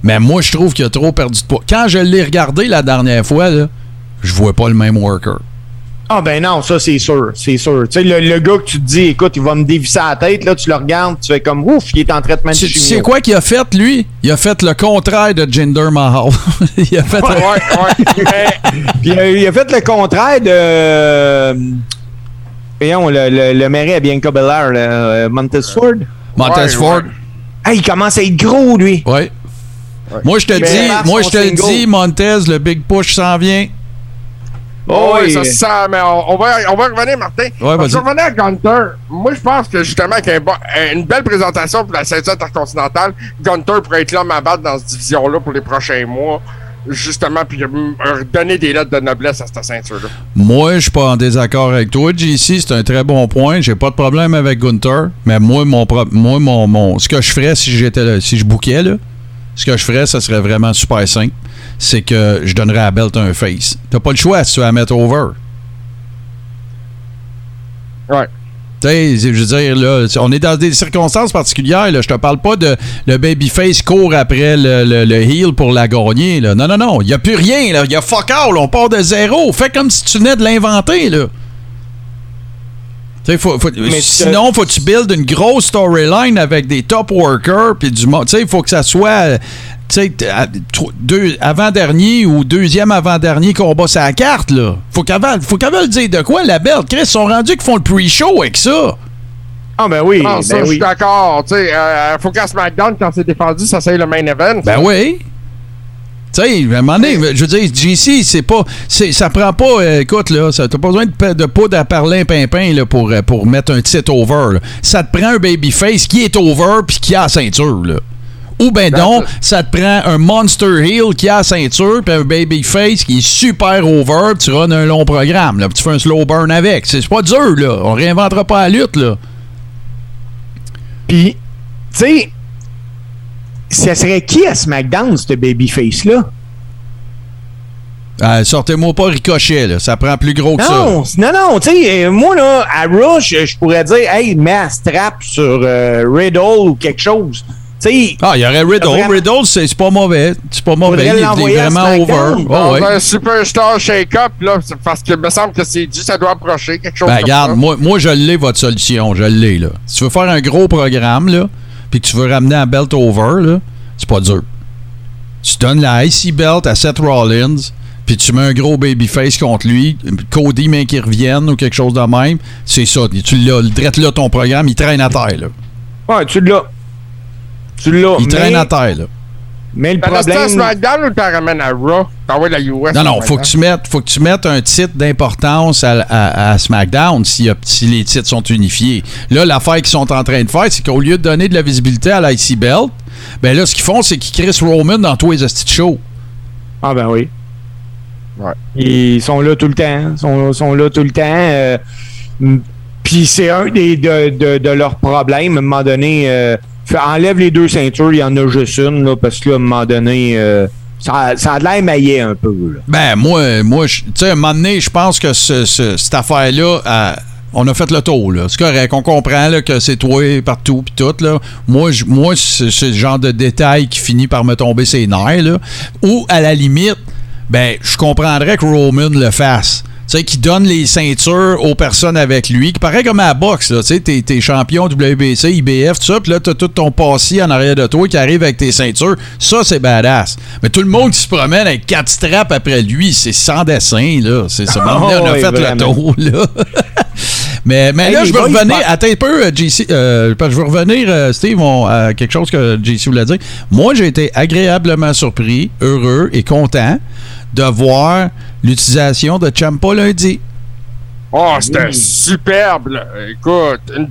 Mais moi, je trouve qu'il a trop perdu de poids. Quand je l'ai regardé la dernière fois, là, je vois pas le même worker. Ah ben non, ça c'est sûr, c'est sûr. Tu sais, le, le gars que tu te dis, écoute, il va me dévisser la tête, là, tu le regardes, tu fais comme ouf, il est en traitement de Tu chimio. sais quoi qu'il a fait, lui? Il a fait le contraire de Jinder Mahal. il a fait... Ouais, ouais. Mais, Puis euh, il a fait le contraire de. euh, Voyons, le, le, le maire à Bianca Belair, euh, Montesford. Montez Ouais, Ford. ouais. Hey, il commence à être gros, lui. Ouais. Moi, je te dis, moi, je te le dis, Montez, le big push s'en vient. Oh, oui. ça se sent, mais on, on va, on va revenir, Martin. Ouais, on va revenir à Gunter. Moi, je pense que justement, qu'un bon- une belle présentation pour la ceinture intercontinentale, Gunter pourrait être l'homme à battre dans cette division-là pour les prochains mois. Justement, puis euh, donner des lettres de noblesse à cette ceinture-là. Moi, je suis pas en désaccord avec toi, JC. C'est un très bon point. J'ai pas de problème avec Gunther. Mais moi, mon, pro- moi mon, mon, ce que je ferais si j'étais là- si je bouquais, là, ce que je ferais, ça serait vraiment super simple. C'est que je donnerais à Belt un face. T'as pas le choix si tu la mettre over. Ouais. Tu sais, je veux dire, là, on est dans des circonstances particulières. Là. Je te parle pas de le babyface court après le, le, le heel pour la gagner. Là. Non, non, non. Il n'y a plus rien. Il y a fuck all. On part de zéro. Fais comme si tu venais de l'inventer. là. Faut- faut- Mais sinon, faut que tu build une grosse storyline avec des top workers puis du monde. Tu sais, il faut que ça soit avant-dernier ou deuxième avant-dernier combat sur la carte, là. Faut qu'avant, faut qu'avant le dire de quoi, la belle. Chris, ils sont rendus qu'ils font le pre-show avec ça. Ah, ben oui. Ah, ça, ben je suis oui. d'accord. Tu sais, euh, faut qu'à SmackDown, quand c'est défendu, ça c'est le main event. Ben oui. Tu sais, à un moment donné, je veux dire, JC, c'est pas. Ça prend pas. euh, écoute, là, ça- t'as pas besoin de, poudre à parler pimpin là, pour, euh, pour mettre un titre over. là. Ça te prend un babyface qui est over puis qui a la ceinture, là. Ou ben donc, ça te prend un Monster Heel qui a la ceinture puis un babyface qui est super over puis tu runs un long programme, là. puis tu fais un slow burn avec. C'est c'est pas dur, là. On réinventera pas la lutte, là. Puis, tu sais, ça serait qui à SmackDown, ce babyface-là? Euh, Sortez-moi pas ricochet, là. Ça prend plus gros que ça. Non, non, non, tu sais, euh, moi, là, à Rush, je pourrais dire, hey, mets un strap sur euh, Riddle ou quelque chose. Tu sais, Ah, il y aurait Riddle. Vraiment- Riddle, c'est c'est pas mauvais. C'est pas mauvais. Il est- à vraiment over. Dans Oh, ouais. un superstar shake-up, là, parce que me semble que c'est dû, ça doit approcher quelque chose Ben, comme regarde, ça. moi, moi, je l'ai, votre solution. Je l'ai, là. Si tu veux faire un gros programme, là, puis que tu veux ramener un belt over, là, c'est pas dur. Tu donnes la IC belt à Seth Rollins, puis tu mets un gros babyface contre lui, Cody, mais qui revienne ou quelque chose de même. C'est ça. Tu l'as, le drette là, ton programme, il traîne à terre, là. ouais, tu l'as. Tu l'as. Il mais, traîne à terre, là. Mais le resté à problème. SmackDown ou t'en ramènes à Raw? T'envoies la US. Non, non, faut que, tu mettes, faut que tu mettes un titre d'importance à, à- à SmackDown si, les titres sont unifiés. Là, l'affaire qu'ils sont en train de faire, c'est qu'au lieu de donner de la visibilité à l'IC Belt, ben là, ce qu'ils font, c'est qu'ils crissent Roman dans tous les hosties de show. Ah, ben oui. Ouais. Ils sont là tout le temps. Ils sont, sont là tout le temps. euh, Puis c'est un des, de, de, de leurs problèmes. À un moment donné, euh, enlève les deux ceintures, il y en a juste une, là, parce que à un moment donné, euh, ça, ça a de l'air maillé un peu. Ben, moi, moi tu sais, à un moment donné, je pense que ce- ce- cette affaire-là, euh, on a fait le tour. C'est correct, on comprend là, que c'est toi partout pis tout, là. Moi, moi c'est c'est le genre de détail qui finit par me tomber ses nerfs, là. Ou, à la limite, ben, je comprendrais que Roman le fasse. Tu sais, qui donne les ceintures aux personnes avec lui, qui paraît comme à la boxe, là. Tu sais, t'es, champion WBC, IBF, tout ça, puis là, t'as tout ton passé en arrière de toi qui arrive avec tes ceintures. Ça, c'est badass. Mais tout le monde qui se promène avec quatre straps après lui, c'est sans dessin, là. C'est ça. Oh, on a oui, fait le vraiment. tour, là. mais mais Hey, là, les je veux revenir. Attends un peu, euh, JC. euh, je veux revenir, euh, Steve, on- à quelque chose que JC voulait dire. Moi, j'ai été agréablement surpris, heureux et content de voir l'utilisation de Champa lundi. Oh, c'était Oui. superbe, là. Écoute, une-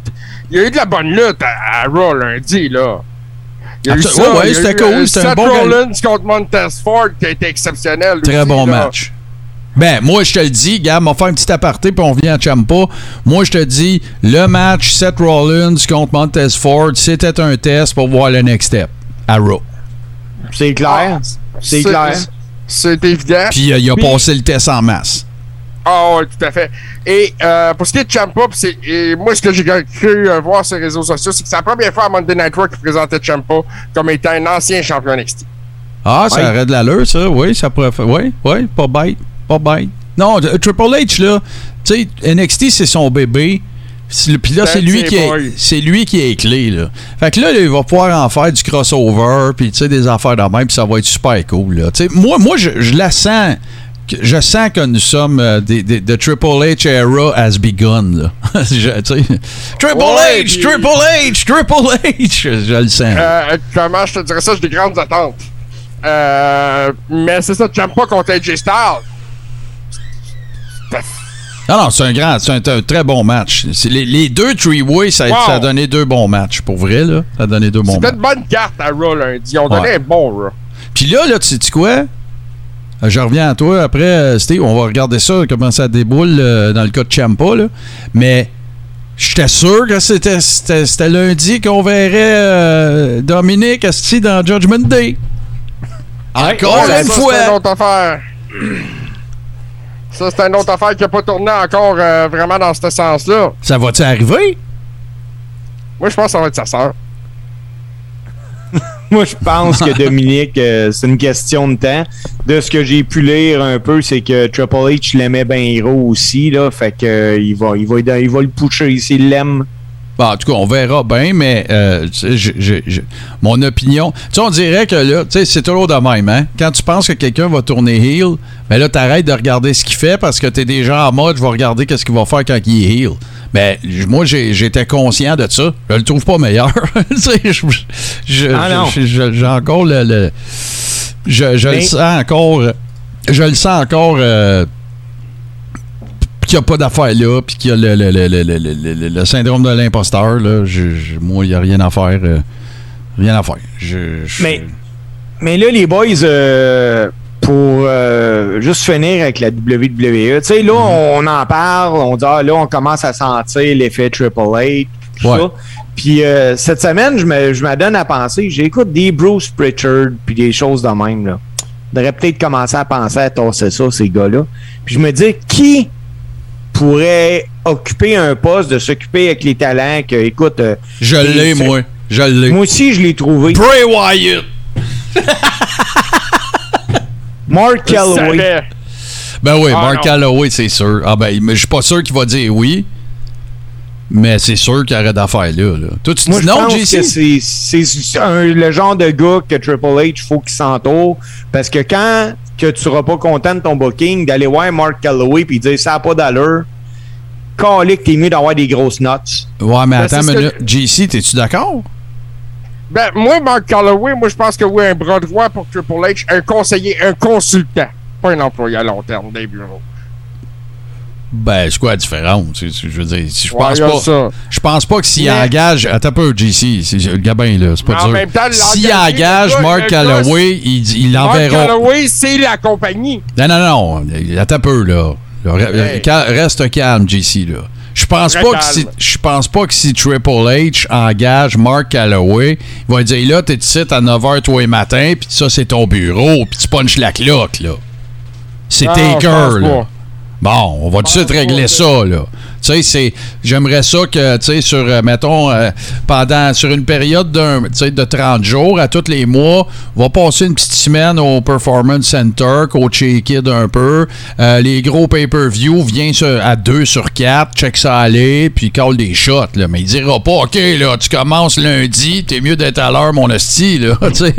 il y a eu de la bonne lutte à, à Raw lundi, là. Il y a eu ça, ouais, c'était cool, euh, c'était un Seth bon Rollins contre Montez Ford qui a été exceptionnel. Très aussi, bon là. match. Ben, moi, je te le dis, gars, on va faire un petit aparté, puis on revient à Champa. Moi, je te dis, le match Seth Rollins contre Montez Ford, c'était un test pour voir le next step à Raw. C'est clair. c'est clair. C'est évident. Puis euh, il a Puis- passé le test en masse. Ah oui, tout à fait. Et euh, pour ce qui est de Champa, pis c'est- et moi, ce que j'ai cru euh, voir sur les réseaux sociaux, c'est que c'est la première fois à Monday Night Raw qu'il présentait Champa comme étant un ancien champion NXT. Ah, ça Ouais. aurait de l'allure, ça. Oui, ça pourrait faire. Oui, oui, pas bête. Pas bête. Non, Triple H, là, tu sais, NXT, c'est son bébé. Puis là, c'est lui, qui est, boy. c'est lui qui est clé, là. Fait que là, il va pouvoir en faire du crossover, puis tu sais, des affaires de même, puis ça va être super cool, là. Moi, moi je, je la sens. Je sens que nous sommes euh, des, Triple H era has begun, là. Je- Triple Ouais, H, puis- Triple H, Triple H, je, je le sens. Euh, comment je te dirais ça? J'ai des grandes attentes. Euh, mais c'est ça, j'aime pas contre AJ Styles. Non, non, c'est un grand, c'est un, un très bon match. Les, les deux three-way, ça, Wow. ça a donné deux bons matchs. Pour vrai, là, ça a donné deux bons C'était matchs. une bonne carte à Raw lundi. Donné Ouais. un bon Raw. Puis là, là, tu sais quoi? Euh, Je reviens à toi après, euh, Steve. On va regarder ça, comment ça déboule euh, dans le cas de Champa. Là. Mais j'étais sûr que c'était, c'était, c'était lundi qu'on verrait euh, Dominique Asti dans Judgment Day. Encore Ouais, une ça, fois. C'est une autre affaire. Ça, c'est une autre affaire qui n'a pas tourné encore euh, vraiment dans ce sens-là. Ça va-tu arriver? Moi, je pense que ça va être sa sœur. Moi, je pense que Dominique, euh, c'est une question de temps. De ce que j'ai pu lire un peu, c'est que Triple H l'aimait bien héros aussi, là. Fait que euh, il va, il va, il va le pusher s'il l'aime. Bon, en tout cas, on verra bien, mais euh, je- je- je- mon opinion. Tu sais, on dirait que là, tu sais, c'est toujours de même, hein? Quand tu penses que quelqu'un va tourner heel, mais là, t'arrêtes de regarder ce qu'il fait parce que t'es déjà en mode, je vais regarder qu'est-ce qu'il va faire quand il est heel. Mais j- moi, j'étais conscient de ça. Je le trouve pas meilleur. Tu sais, Ah J'ai encore le. le- je le sens encore. Je le sens encore. euh, qu'il n'y a pas d'affaire là, puis qu'il y a le, le, le, le, le, le- le- le syndrome de l'imposteur, là, je- je- moi, il n'y a rien à faire. euh, rien à faire. Je, je- Mais- Mais là, les boys, euh, pour euh, juste finir avec la WWE, tu sais, là, on en parle, on dit, ah, là, on commence à sentir l'effet Triple H, tout Ouais. ça. Puis euh, cette semaine, je me, je me donne à penser, j'écoute des Bruce Pritchard, puis des choses de même, là. Je devrais peut-être commencer à penser à tasser ça, ces gars-là. Puis je me dis, qui pourrait occuper un poste de s'occuper avec les talents que, écoute, euh, je l'ai, moi. Je l'ai. moi aussi, je l'ai trouvé. Bray Wyatt! Mark Calloway. Ben oui, Ah, Mark. Calloway, c'est sûr. Ah ben, mais je suis pas sûr qu'il va dire oui. Mais c'est sûr qu'il y aurait d'affaires là, là. Toi, tu Moi, dis non, JC? c'est le genre de gars que Triple H faut qu'il s'entoure parce que quand que tu seras pas content de ton booking d'aller voir Mark Calloway puis dire ça a pas d'allure, calé que t'es mieux d'avoir des grosses notes. Ouais, mais Ben, attends minute. JC, t'es-tu d'accord? Ben, moi, Mark Calloway, moi, je pense que oui, un bras droit pour Triple H, un conseiller, un consultant. Pas un employé à long terme des bureaux. Ben, c'est quoi la différence? Je veux dire, si je pense pas. Je pense pas que s'il Mais- engage. Attends un peu, JC. c'est- Le gabin, là. C'est pas dur. S'il engage gars- Mark Calloway, il, il Mark l'enverra. Calloway, c'est la compagnie. Non, non, non. Attends un peu, là. Hey. ca- Reste calme, JC, là. Je pense Très pas que si, je pense pas que si Triple H engage Mark Calloway, il va dire là, t'es ici à 9h tous les matins, puis ça, c'est ton bureau, puis tu punches la cloque, là. C'est Taker, là. Bon, on va tout de suite régler ça, là. Tu sais, c'est. J'aimerais ça que, tu sais, sur, euh, mettons, euh, pendant. Sur une période d'un, tu sais, de 30 jours, à tous les mois, on va passer une petite semaine au Performance Center, coacher les kids un peu. Euh, les gros pay-per-view, viens sur- à 2 sur 4, check ça aller, puis call des shots, là. Mais il dira pas, OK, là, tu commences lundi, t'es mieux d'être à l'heure, mon hostie, là. Tu sais.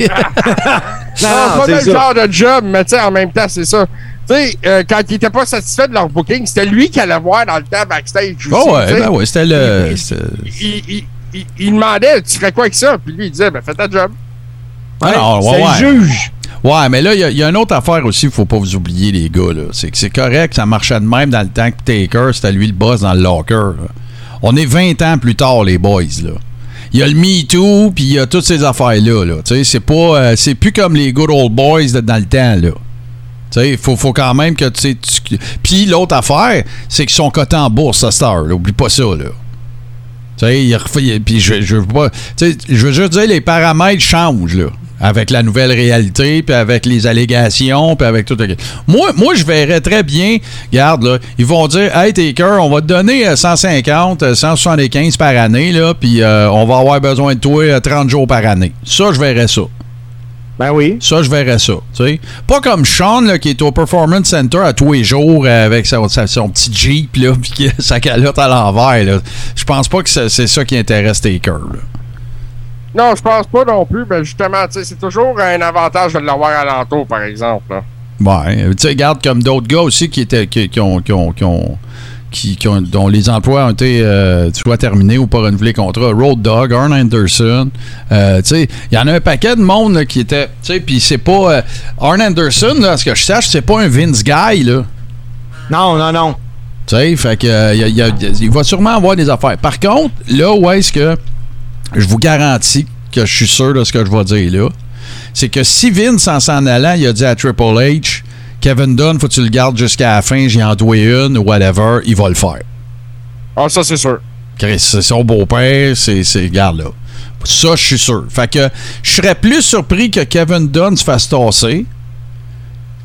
Non, Non, c'est le genre de job, mais tu sais, en même temps, c'est ça. Tu sais, euh, quand ils étaient pas satisfaits de leur booking, c'était lui qui allait voir dans le temps backstage. Oh, ouais, ben ouais, c'était le. Il- il, il- il- il demandait, tu ferais quoi avec ça? Puis lui, il disait, ben fais ta job. Ah, non, ouais, c'est ouais. le juge. Ouais, mais là, il y a- il y, a une autre affaire aussi, il faut pas vous oublier, les gars. là. C'est que c'est correct, ça marchait de même dans le temps que Taker, c'était lui le boss dans le locker. là. On est 20 ans plus tard, les boys. là. Il y a le Me Too, puis il y a toutes ces affaires-là. Là. Tu sais, C'est pas, euh, c'est plus comme les good old boys de- dans le temps. là. Il faut, faut quand même que tu Puis l'autre affaire, c'est qu'ils sont cotés en bourse à Star. Là. Oublie pas ça. Là. Puis je, je veux pas. je veux juste dire, les paramètres changent, là. Avec la nouvelle réalité, puis avec les allégations, puis avec tout. Moi, moi, je verrais très bien, regarde, là, ils vont dire, hey, Taker, on va te donner euh, 150, euh, 175 par année, là, puis euh, on va avoir besoin de toi euh, 30 jours par année. Ça, je verrais ça. Ben oui. Ça, je verrais ça. tu sais. Pas comme Sean là, qui est au Performance Center à tous les jours euh, avec son, sa- son petit Jeep là, puis sa calotte à l'envers. là. Je pense pas que c'est ça qui intéresse Taker. là. Non, je pense pas non plus, mais justement, tu sais, c'est toujours un avantage de l'avoir alentour, par exemple. là. Ouais, tu sais, regarde comme d'autres gars aussi qui étaient qui, qui ont, qui ont, qui ont- qui- qui ont- dont les emplois ont été euh, soit terminés ou pas renouvelés contrat. Road Dog, Arn Anderson, euh, tu sais, il y en a un paquet de monde là, qui était, tu sais, puis c'est pas euh, Arn Anderson, là, à ce que je sache, c'est pas un Vince guy là. Non, non, non. Tu sais, fait que euh, y a- y a- il va sûrement avoir des affaires. Par contre, là où est-ce que je vous garantis que je suis sûr de ce que je vais dire là, c'est que si Vince en s'en allant, il a dit à Triple H, Kevin Dunn, faut que tu le gardes jusqu'à la fin, j'y en dois une ou whatever, il va le faire. Ah, ça, c'est sûr. Chris, c'est son beau-père, c'est, c'est, garde là. Ça, je suis sûr. Fait que je serais plus surpris que Kevin Dunn se fasse tasser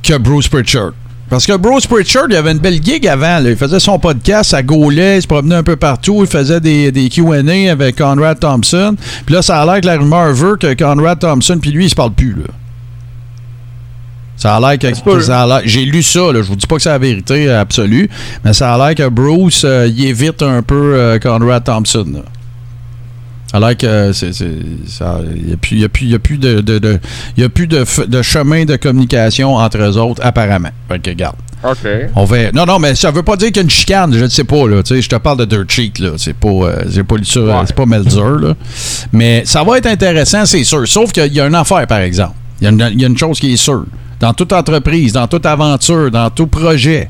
que Bruce Pritchard. Parce que Bruce Pritchard, il avait une belle gig avant. là. Il faisait son podcast à Gaulet, il se promenait un peu partout, il faisait des, des Q&A avec Conrad Thompson. Puis là, ça a l'air que la rumeur veut que Conrad Thompson puis lui, ils se parlent plus. Là. Ça a l'air que, J'ai lu ça, là. je vous dis pas que c'est la vérité absolue, mais ça a l'air que Bruce, euh, il évite un peu euh, Conrad Thompson. Là. Ça a l'air que c'est, c'est- il n'y a plus, y a plus, il y a plus de, de- de- il y a plus de, chemin de communication entre eux autres, apparemment. Fait que, regarde. OK. On va... Non, non, mais ça veut pas dire qu'il y a une chicane, je ne sais pas, là. Tu sais, je te parle de Dirt Sheet, là. C'est pas, euh, j'ai pas Ouais. c'est pas Melzer, là. Mais ça va être intéressant, c'est sûr. Sauf qu'il y a une affaire, par exemple. Y, il y a une chose qui est sûre. Dans toute entreprise, dans toute aventure, dans tout projet,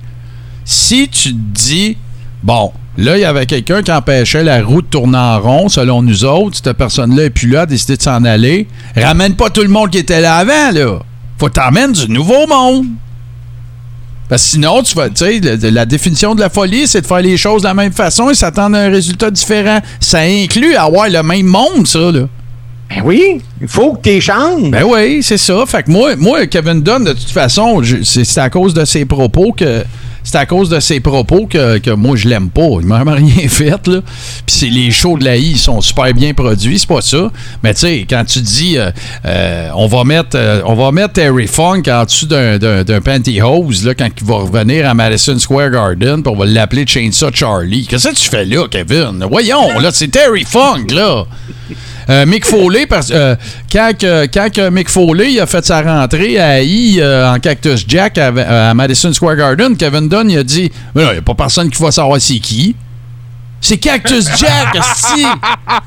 si tu te dis, bon, là, il y avait quelqu'un qui empêchait la roue de tourner en rond, selon nous autres, cette personne-là est plus là, a décidé de s'en aller, ramène pas tout le monde qui était là avant, là. Faut t'emmènes du nouveau monde. Parce que sinon, tu vas, tu sais, le- la définition de la folie, c'est de faire les choses de la même façon et s'attendre à un résultat différent. Ça inclut avoir le même monde, ça, là. Ben oui, il faut que tu changes. Ben oui, c'est ça. Fait que moi, moi Kevin Dunn, de toute façon, c'est à cause de ses propos que. C'est à cause de ses propos que, que moi je l'aime pas. Il m'a vraiment rien fait, là. Puis les shows de la I, ils sont super bien produits, c'est pas ça. Mais tu sais, quand tu dis euh, euh, on va mettre euh, on va mettre Terry Funk en dessous d'un pantyhose là, quand il va revenir à Madison Square Garden, puis on va l'appeler Chainsaw Charlie. Qu'est-ce que tu fais là, Kevin? Voyons, là, c'est Terry Funk, là. Euh, Mick Foley, parce, euh, quand, Mick Foley a fait sa rentrée à I euh, en Cactus Jack à, Madison Square Garden, Kevin Dunn a dit il n'y a pas personne qui va savoir c'est qui. C'est Cactus Jack!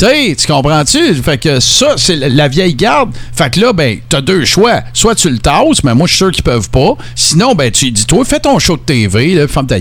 Tu comprends-tu? Fait que ça, c'est la- vieille garde. Fait que là, ben, t'as deux choix. Soit tu le tasses, mais moi, je suis sûr qu'ils peuvent pas. Sinon, ben, tu dis, toi, fais ton show de TV, là, ferme ta.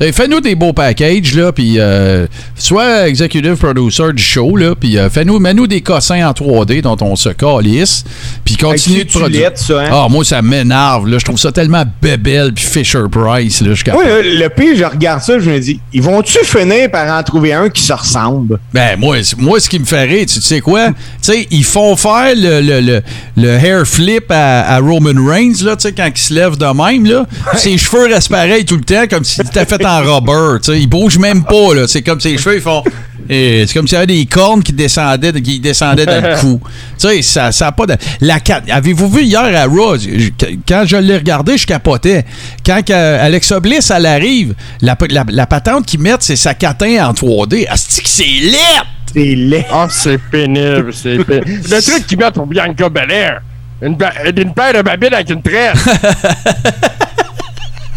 Fais-nous des beaux packages, là, puis euh, sois executive producer du show, là, puis euh, fais-nous, mets-nous des cossins en 3D dont on se calisse, puis continue de du produire. ça, hein? Ah, moi, ça m'énerve, là, je trouve ça tellement bébelle, puis Fisher-Price, là, je Oui, là, le pire, je regarde ça, je me dis, ils vont-tu finir par en trouver un qui se ressemble? Ben, moi, moi, ce qui me rire, tu sais quoi? tu sais, ils font faire le, le, le, le hair flip à, à Roman Reigns, là, tu sais, quand il se lève de même, là. Ses cheveux restent pareils tout le temps, comme s'il était fait en rubber, tu sais. Il bouge même pas, là. C'est comme ses cheveux, ils font. et C'est comme s'il y avait des cornes qui descendaient, qui descendaient dans le cou. Tu sais, ça ça a pas de. La Avez-vous vu hier à Raw? je- Quand je l'ai regardé, je capotais. Quand Alexa Bliss, elle arrive, la, la, la patente qu'ils mettent, c'est sa catin en 3D. Asti que c'est laid! C'est laid. Ah, c'est pénible, c'est pénible. Le truc qu'ils mettent pour Bianca Belair, une, ba- une paire de babines avec une tresse.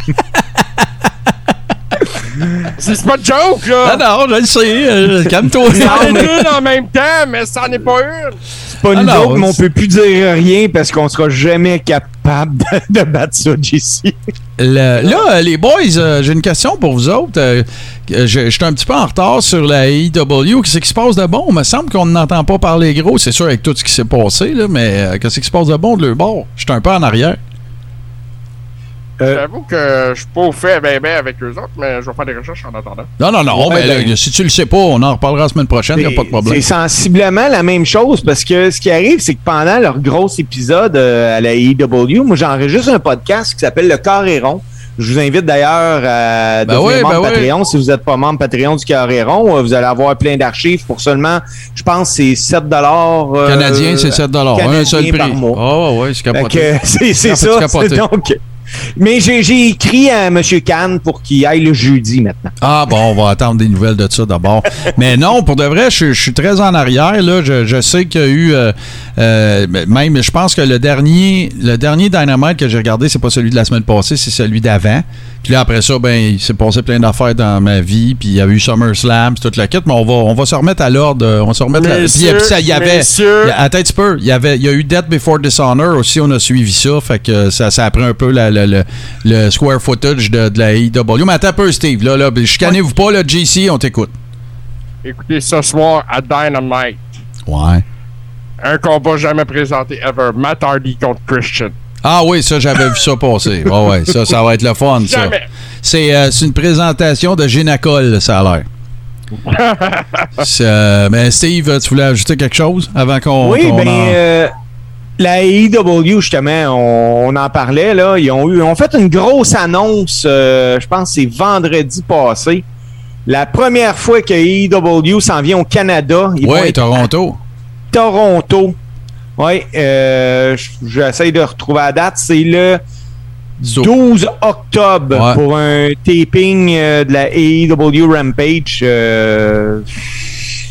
c'est pas de joke, Ah là. non, je le sais. euh, Calme-toi. C'en est une en même temps, mais ça n'est pas une. C'est pas Ah une non, joke, mais on peut plus dire rien parce qu'on sera jamais capable de, de battre ça, JC. Le- là, euh, les boys, euh, j'ai une question pour vous autres. Euh, je suis un petit peu en retard sur la AEW. Qu'est-ce qui se passe de bon? Il me semble qu'on n'entend pas parler gros. C'est sûr avec tout ce qui s'est passé, là, mais euh, qu'est-ce qui se passe de bon de leur bord? Je suis un peu en arrière. Euh, J'avoue que je suis pas au fait ben ben avec eux autres, mais je vais faire des recherches en attendant. Non, non, non. Ouais, mais ben- là, si tu le sais pas, on en reparlera la semaine prochaine. Il n'y a pas de problème. C'est sensiblement la même chose parce que ce qui arrive, c'est que pendant leur gros épisode euh, à la AEW, moi j'enregistre un podcast qui s'appelle Le Corps est rond. Je vous invite d'ailleurs à Ben devenir oui, membre ben oui. Patreon. Si vous n'êtes pas membre Patreon du Carréron, euh, vous allez avoir plein d'archives pour seulement, je pense, c'est 7 dollars euh, Canadien, c'est 7 Un Canadien seul prix. par mois. Oh, ouais, c'est capoté. c'est c'est ça. c'est capoté. c'est donc, mais j'ai écrit à M. Kahn pour qu'il aille le jeudi maintenant. Ah bon, on va attendre des nouvelles de ça d'abord. Mais non, pour de vrai, je, je suis très en arrière. Là. Je, je sais qu'il y a eu euh, euh, même, je pense que le dernier, le dernier Dynamite que j'ai regardé, c'est pas celui de la semaine passée, c'est celui d'avant. Puis là, après ça, ben, il s'est passé plein d'affaires dans ma vie. Puis il y a eu SummerSlam, toute la quête. Mais on va, on va se remettre à l'ordre. euh, On va se remettre à- Puis, ça, il y avait. Attends un petit peu. Il y, avait, il y a eu Death Before Dishonor aussi. On a suivi ça. Fait que ça, ça a pris un peu la- le, le square footage de, de la AEW. Mais attends un peu, Steve. Là, là, chicanez-vous pas, là, JC, on t'écoute. Écoutez, ce soir à Dynamite, Ouais. un combat jamais présenté ever. Matt Hardy contre Christian. Ah oui, ça, j'avais vu ça passer. Ouais, ouais, ça, ça va être le fun, ça. Jamais. C'est euh, c'est une présentation de Génacol, ça a l'air. Euh, mais Steve, tu voulais ajouter quelque chose avant qu'on. Oui, qu'on ben, en- euh, la AEW, justement, on, on en parlait, là. Ils ont, eu, ils ont fait une grosse annonce, euh, je pense que c'est vendredi passé. La première fois que AEW s'en vient au Canada, être Toronto. Toronto. Oui, euh, j'essaie de retrouver la date. C'est le 12 octobre Ouais. pour un taping euh, de la AEW Rampage. euh,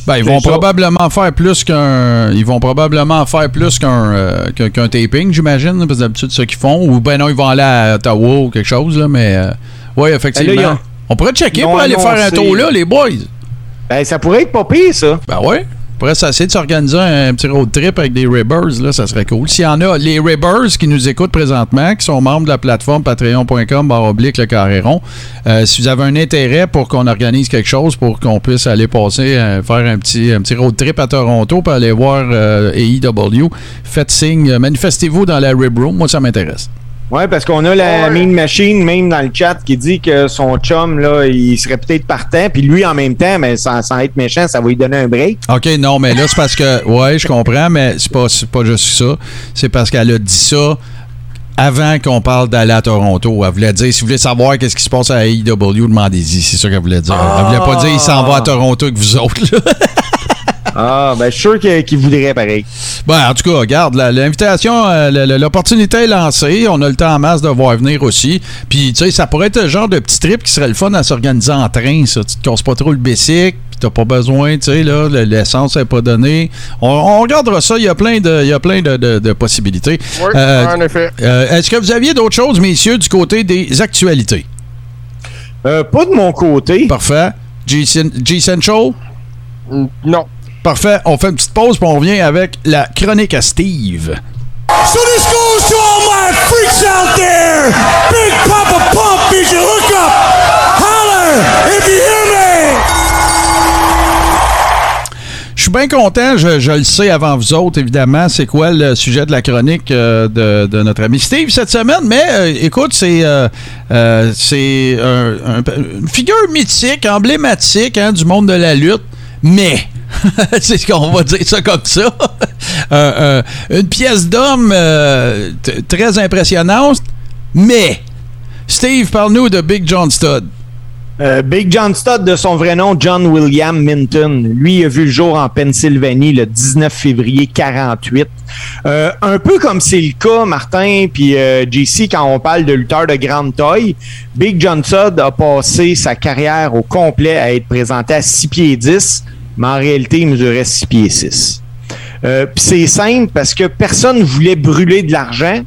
Ben, ils vont ça. probablement faire plus qu'un. Ils vont probablement faire plus qu'un euh, qu'un taping, j'imagine, parce que d'habitude, c'est ce qu'ils font. Ou ben non, ils vont aller à Ottawa ou quelque chose, là, mais. euh, oui, effectivement. Ben là, On pourrait checker pour aller faire un tour là, les boys. ben, ça pourrait être pas pire, ça. Ben ouais. Pourrait essayer de s'organiser un petit road trip avec des Ribbers, là, ça serait cool. S'il y en a, les Ribbers qui nous écoutent présentement, qui sont membres de la plateforme patreon.com oblique le carré rond, euh, si vous avez un intérêt pour qu'on organise quelque chose pour qu'on puisse aller passer, euh, faire un petit, un petit road trip à Toronto pour aller voir euh, AEW, faites signe, manifestez-vous dans la Rib Room, moi ça m'intéresse. Ouais, parce qu'on a la Ouais. Mean Machine, même dans le chat, qui dit que son chum, là, il serait peut-être partant. Puis lui, en même temps, mais sans, sans être méchant, ça va lui donner un break. OK, non, mais là, c'est parce que. Ouais, je comprends, mais c'est pas, c'est pas juste ça. C'est parce qu'elle a dit ça avant qu'on parle d'aller à Toronto. Elle voulait dire si vous voulez savoir qu'est-ce qui se passe à AEW, demandez-y. C'est ça qu'elle voulait dire. Elle voulait pas dire il s'en va à Toronto avec vous autres. là. Ah, ben, je suis sûr qu'il voudrait pareil. Ben, en tout cas, regarde, l'invitation, euh, l'opportunité est lancée. On a le temps en masse de voir venir aussi. Puis, tu sais, ça pourrait être le genre de petit trip qui serait le fun à s'organiser en train, ça. Tu te casses pas trop le bicycle, puis t'as pas besoin, tu sais, là, le- l'essence n'est pas donnée. On, on regardera ça. Il y a plein de, il y a plein de, de- de possibilités. Oui, Euh, en effet. euh, Est-ce que vous aviez d'autres choses, messieurs, du côté des actualités? Euh, pas de mon côté. Parfait. G-Central? Mm, Non. Parfait. On fait une petite pause, puis on revient avec la chronique à Steve. So this goes to all my freaks out there. Big Papa Pump is your hookup. Holler if you hear me. Je suis bien content, je, je le sais avant vous autres, évidemment, c'est quoi le sujet de la chronique euh, de, de notre ami Steve cette semaine, mais euh, écoute, c'est euh, euh, c'est un- un- une figure mythique, emblématique hein, du monde de la lutte, mais, c'est ce qu'on va dire ça comme ça, Euh, euh, une pièce d'homme euh, très impressionnante, mais, Steve, parle-nous de Big John Studd. Big John Studd, de son vrai nom, John William Minton. Lui a vu le jour en Pennsylvanie le 19 février 48. Euh, un peu comme c'est le cas, Martin puis JC, quand on parle de lutteur de grande taille, Big John Studd a passé sa carrière au complet à être présenté à 6 pieds 10, mais en réalité, il mesurait 6 pieds 6. Euh, puis c'est simple parce que personne ne voulait brûler de l'argent.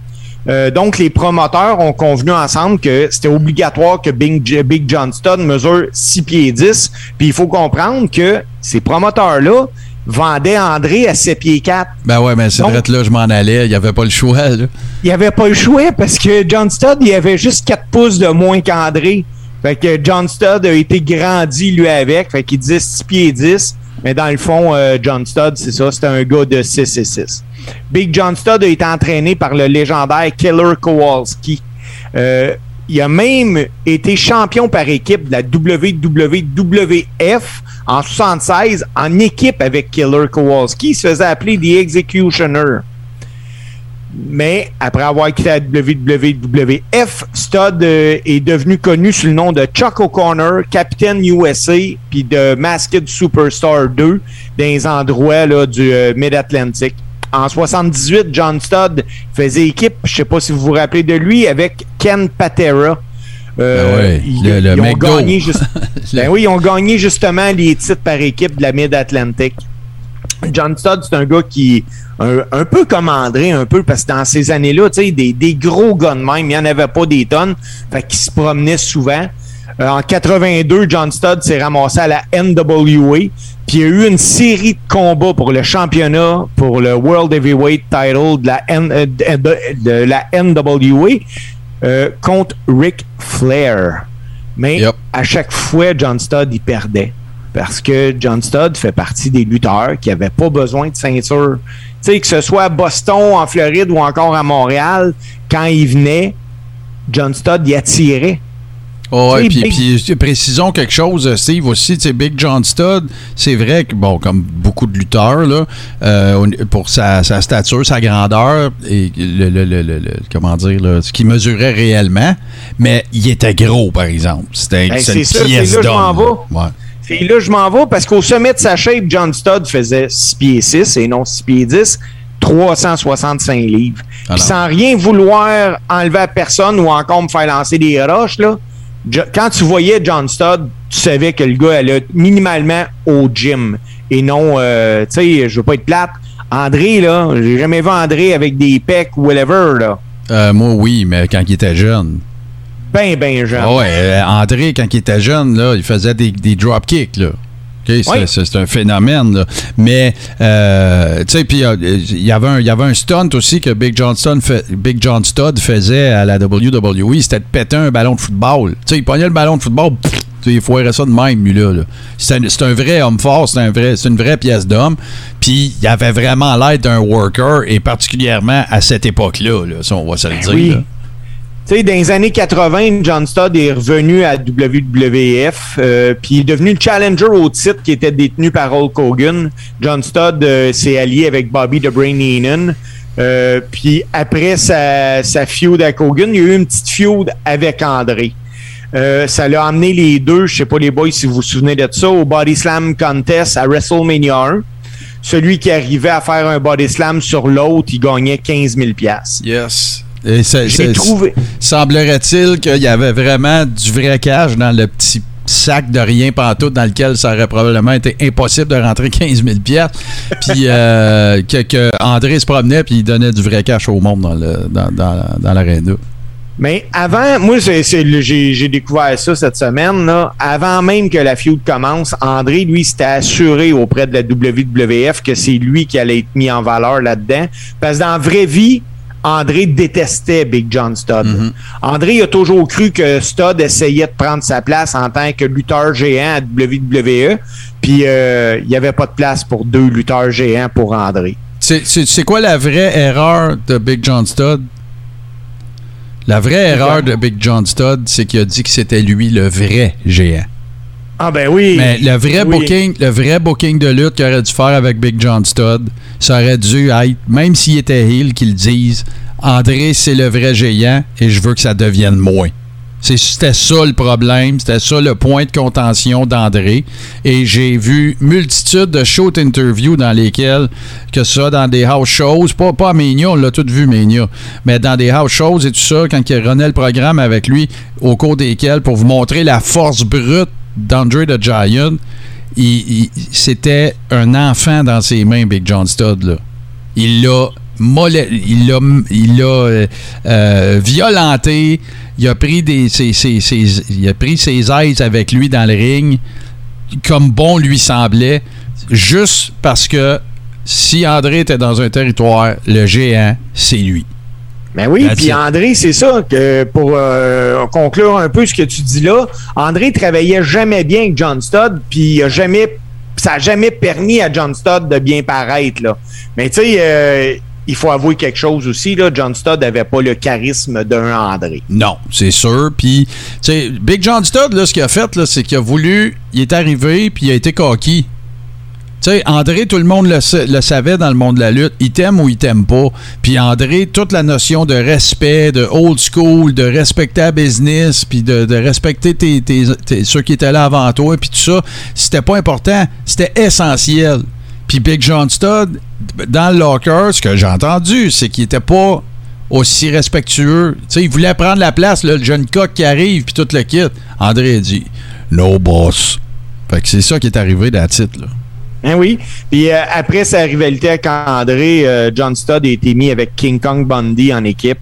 Euh, donc, les promoteurs ont convenu ensemble que c'était obligatoire que Big, Big John Studd mesure 6 pieds 10. Puis il faut comprendre que ces promoteurs-là vendaient André à 7 pieds 4. Ben ouais, mais c'est Donc- vrai là, je m'en allais, il n'y avait pas le choix, là. Il n'y avait pas le choix parce que John Studd, il avait juste 4 pouces de moins qu'André. Fait que John Studd a été grandi, lui, avec. Fait qu'il disait 6 pieds 10. Mais dans le fond, euh, John Studd, c'est ça, c'était un gars de 6 et 6. Big John Studd a été entraîné par le légendaire Killer Kowalski. Euh, il a même été champion par équipe de la WWF en 76 en équipe avec Killer Kowalski. Il se faisait appeler The Executioner. Mais après avoir quitté la WWF, Stud euh, est devenu connu sous le nom de Chuck O'Connor, Captain USA, puis de Masked Superstar 2 dans les endroits là, du euh, Mid-Atlantic. En 78, John Studd faisait équipe, je sais pas si vous vous rappelez de lui, avec Ken Patera. Ben ouais, ils, le- le ils ont gagné juste- ben oui, ils ont gagné justement les titres par équipe de la Mid-Atlantic. John Studd, c'est un gars qui un, un peu comme André, un peu, parce que dans ces années-là, tu sais, des, des gros gars de même, il n'y en avait pas des tonnes, fait qu'il se promenait souvent. Euh, en 82, John Studd s'est ramassé à la NWA, puis il y a eu une série de combats pour le championnat, pour le World Heavyweight Title de la, N- euh, de, de- de la NWA euh, contre Ric Flair. Mais Yep. à chaque fois, John Studd, il perdait. Parce que John Studd fait partie des lutteurs qui n'avaient pas besoin de ceinture. Tu sais, que ce soit à Boston, en Floride ou encore à Montréal, quand il venait, John Studd, il attirait. Oh, Tu puis, puis, précisons quelque chose, euh, Steve, aussi, tu sais, Big John Studd, c'est vrai que, bon, comme beaucoup de lutteurs, là, euh, pour sa, sa stature, sa grandeur, et le, le- le- le- comment dire, là, ce qu'il mesurait réellement, mais il était gros, par exemple. C'était Ben, une pièce d'homme. Et là, je m'en vais parce qu'au sommet de sa shape, John Studd faisait 6 pieds 6 et non 6 pieds 10, 365 livres. Puis Alors. sans rien vouloir enlever à personne ou encore me faire lancer des roches, là, quand tu voyais John Studd, tu savais que le gars allait minimalement au gym et non, euh, tu sais, je veux pas être plate. André, là, j'ai jamais vu André avec des pecs ou whatever, là. Euh, moi, oui, mais quand il était jeune. Ben, ben, jeune. Ah ouais, euh, André, quand il était jeune, là, il faisait des, des drop kicks, là. Oui. c'est- un phénomène, là. Mais, euh, tu sais, puis euh, il y avait un- y avait un stunt aussi que Big John, fait- Big John Studd faisait à la WWE, c'était de péter un ballon de football. Tu sais, il pognait le ballon de football, pff, il foirait ça de même, lui, là. là. C'est, un, vrai homme fort, c'est, un vrai, c'est une vraie pièce d'homme. Puis, il avait vraiment l'air d'un worker, et particulièrement à cette époque-là, là, ça, on va se le dire. Oui. Sais, dans les années 80, John Studd est revenu à WWF, euh, puis il est devenu le challenger au titre qui était détenu par Hulk Hogan. John Studd euh, s'est allié avec Bobby the Brain Heenan. Euh, puis après sa, sa feud avec Hogan, il y a eu une petite feud avec André. Euh, ça l'a amené les deux, je sais pas les boys si vous vous souvenez de ça, au Body Slam Contest à WrestleMania 1. Celui qui arrivait à faire un Body Slam sur l'autre, il gagnait 15 000 Yes. Et c'est- trouvé. Semblerait-il qu'il y avait vraiment du vrai cash dans le petit sac de rien pantoute dans lequel ça aurait probablement été impossible de rentrer 15 000 pièces. Puis euh, que, que André se promenait puis il donnait du vrai cash au monde dans le dans, dans, dans l'aréna. Mais avant, moi, j'ai, j'ai découvert ça cette semaine. Là. Avant même que la feud commence, André, lui, s'était assuré auprès de la WWF que c'est lui qui allait être mis en valeur là-dedans. Parce que dans la vraie vie, André détestait Big John Studd. André a toujours cru que Studd essayait de prendre sa place en tant que lutteur géant à WWE. Puis euh, il n'y avait pas de place pour deux lutteurs géants pour André. C'est quoi la vraie erreur de Big John Studd? La vraie erreur de Big John Studd, c'est qu'il a dit que c'était lui le vrai géant. Ah ben oui. Mais le vrai Oui. booking, le vrai booking de lutte qu'il aurait dû faire avec Big John Studd, ça aurait dû être, même s'il était heel, qu'ils disent André, c'est le vrai géant et je veux que ça devienne moins. C'est- C'était ça le problème, c'était ça le point de contention d'André. Et j'ai vu multitude de shows interviews dans lesquels, que ça, dans des house shows, pas, pas à Mania, on l'a tout vu Mania, mais dans des house shows et tout ça, quand il renaît le programme avec lui, au cours desquels, pour vous montrer la force brute d'André the Giant, il- c'était un enfant dans ses mains, Big John Studd. Là. Il l'a mollet- il l'a il euh, euh, violenté, il a pris ses- ses- il a pris ses aises avec lui dans le ring comme bon lui semblait juste parce que si André était dans un territoire, le géant, c'est lui. Ben oui, puis. André, c'est ça, que pour euh, conclure un peu ce que tu dis là, André travaillait jamais bien avec John Studd, puis il a jamais, ça n'a jamais permis à John Studd de bien paraître. Là. Mais tu sais, euh, il faut avouer quelque chose aussi, là, John Studd n'avait pas le charisme d'un André. Non, c'est sûr. Puis, tu sais, Big John Studd, là, ce qu'il a fait, là, c'est qu'il a voulu, il est arrivé, puis il a été coquille. Tu sais, André, tout le monde le, sa- le savait dans le monde de la lutte. Il t'aime ou il t'aime pas. Puis André, toute la notion de respect, de old school, de respecter la business, puis de, respecter tes, tes- ceux qui étaient là avant toi, puis tout ça, c'était pas important. C'était essentiel. Puis Big John Studd, dans le locker, ce que j'ai entendu, c'est qu'il était pas aussi respectueux. Tu sais, il voulait prendre la place, le jeune coq qui arrive, puis tout le kit. André a dit « No boss ». Fait que c'est ça qui est arrivé dans le titre, là. Hein, oui. Puis euh, après sa rivalité avec André, euh, John Studd a été mis avec King Kong Bundy en équipe.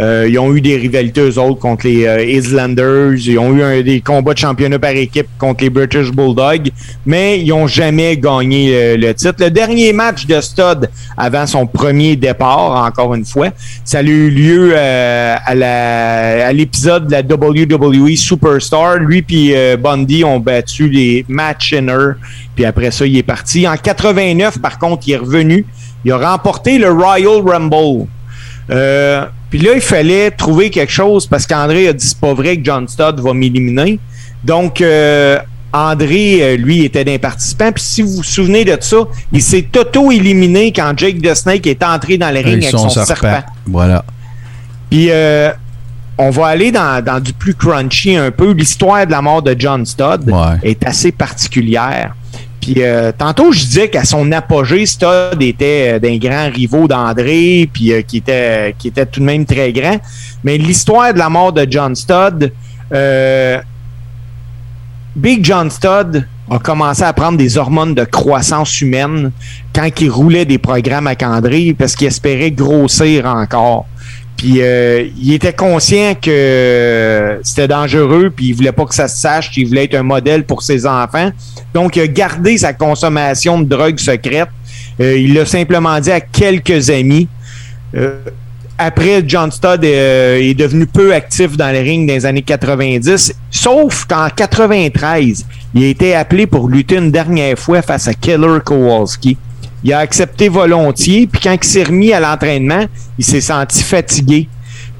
Euh, ils ont eu des rivalités eux autres contre les Islanders. Ils ont eu des combats de championnat par équipe contre les British Bulldogs, mais ils n'ont jamais gagné le titre. Le dernier match de Studd avant son premier départ, encore une fois, ça a eu lieu à l'épisode de la WWE Superstar. Lui puis Bundy ont battu les Match Inner puis après ça, il est parti. En 89, par contre, il est revenu. Il a remporté le Royal Rumble. Euh, puis là, il fallait trouver quelque chose parce qu'André a dit c'est pas vrai que John Studd va m'éliminer. Donc, euh, André, euh, lui, était d'un participant. Puis si vous vous souvenez de ça, il s'est auto-éliminé quand Jake the Snake est entré dans le ring avec, son, serpent. Voilà. Puis euh, on va aller dans, dans du plus crunchy un peu. L'histoire de la mort de John Studd Ouais. est assez particulière. Puis euh, tantôt, je disais qu'à son apogée, Studd était euh, d'un grand rivaux d'André, puis euh, qui, était, qui était tout de même très grand. Mais l'histoire de la mort de John Studd, euh, Big John Studd a commencé à prendre des hormones de croissance humaine quand il roulait des programmes avec André parce qu'il espérait grossir encore. Puis euh, il était conscient que c'était dangereux, puis il voulait pas que ça se sache, il voulait être un modèle pour ses enfants. Donc, il a gardé sa consommation de drogue secrète. Euh, il l'a simplement dit à quelques amis. Euh, après, John Studd euh, est devenu peu actif dans le ring dans les années 90, sauf qu'en 93, il a été appelé pour lutter une dernière fois face à Killer Kowalski. Il a accepté volontiers, puis quand il s'est remis à l'entraînement, il s'est senti fatigué.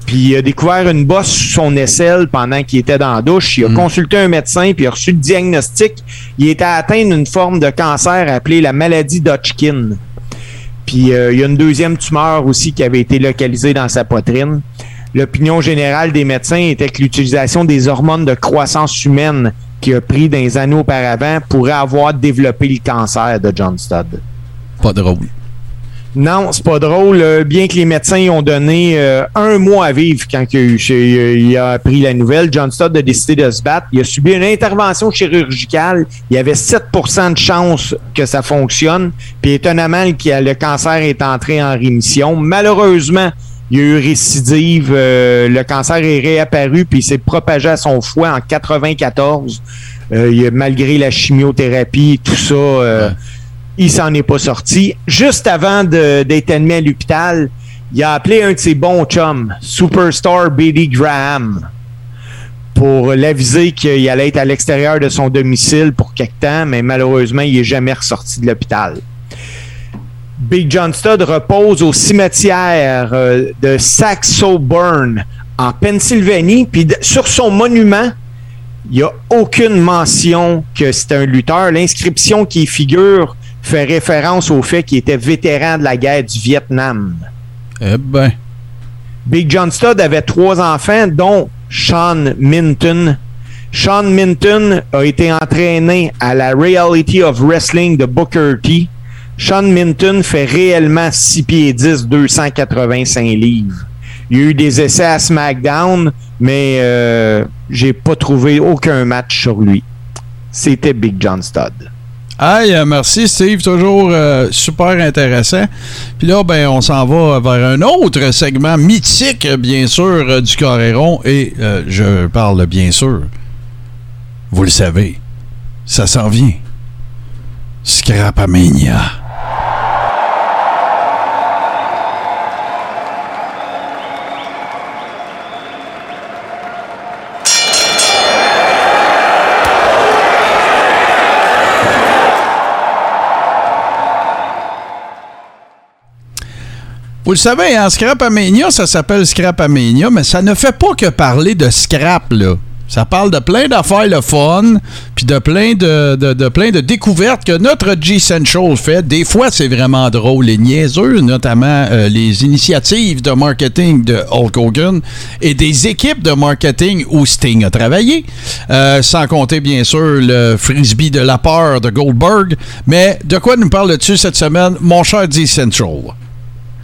Puis il a découvert une bosse sous son aisselle pendant qu'il était dans la douche. Il a consulté un médecin, puis il a reçu le diagnostic. Il était atteint d'une forme de cancer appelée la maladie d'Hodgkin. Puis euh, il y a une deuxième tumeur aussi qui avait été localisée dans sa poitrine. L'opinion générale des médecins était que l'utilisation des hormones de croissance humaine qu'il a pris dans les années auparavant pourrait avoir développé le cancer de John Studd. Pas drôle. Non, c'est pas drôle. euh, bien que les médecins y ont donné euh, un mois à vivre quand il a, eu- chez- il a appris la nouvelle, John Studd a décidé de se battre. Il a subi une intervention chirurgicale. Il y avait 7% de chance que ça fonctionne. Puis étonnamment, le, le cancer est entré en rémission. Malheureusement, il y a eu récidive. euh, le cancer est réapparu puis il s'est propagé à son foie en 94. Euh, il a- malgré la chimiothérapie, tout ça. euh, il s'en est pas sorti. Juste avant de- d'être admis à l'hôpital, il a appelé un de ses bons chums, Superstar Billy Graham, pour l'aviser qu'il allait être à l'extérieur de son domicile pour quelque temps, mais malheureusement, il est jamais ressorti de l'hôpital. Big John Studd repose au cimetière euh, de Saxo Burn en Pennsylvanie, puis de- sur son monument, il n'y a aucune mention que c'est un lutteur. L'inscription qui figure fait référence au fait qu'il était vétéran de la guerre du Vietnam. Eh ben. Big John Studd avait trois enfants, dont Sean Minton. Sean Minton a été entraîné à la Reality of Wrestling de Booker T. Sean Minton fait réellement 6 pieds 10, 285 livres. Il y a eu des essais à SmackDown, mais euh, j'ai pas trouvé aucun match sur lui. C'était Big John Studd. Hey, euh, merci Steve, toujours euh, super intéressant. Puis là, ben, on s'en va vers un autre segment mythique, bien sûr, euh, du Coréron. Et je parle bien sûr, vous le savez, ça s'en vient. Scrapamania. Vous le savez, en Scrapamania, ça s'appelle Scrapamania, mais ça ne fait pas que parler de scrap, là. Ça parle de plein d'affaires le fun, puis de plein de, de, plein de découvertes que notre G-Central fait. Des fois, c'est vraiment drôle et niaiseux, notamment euh, les initiatives de marketing de Hulk Hogan et des équipes de marketing où Sting a travaillé. Euh, sans compter, bien sûr, le frisbee de la peur de Goldberg. Mais de quoi nous parles-tu cette semaine, mon cher G-Central?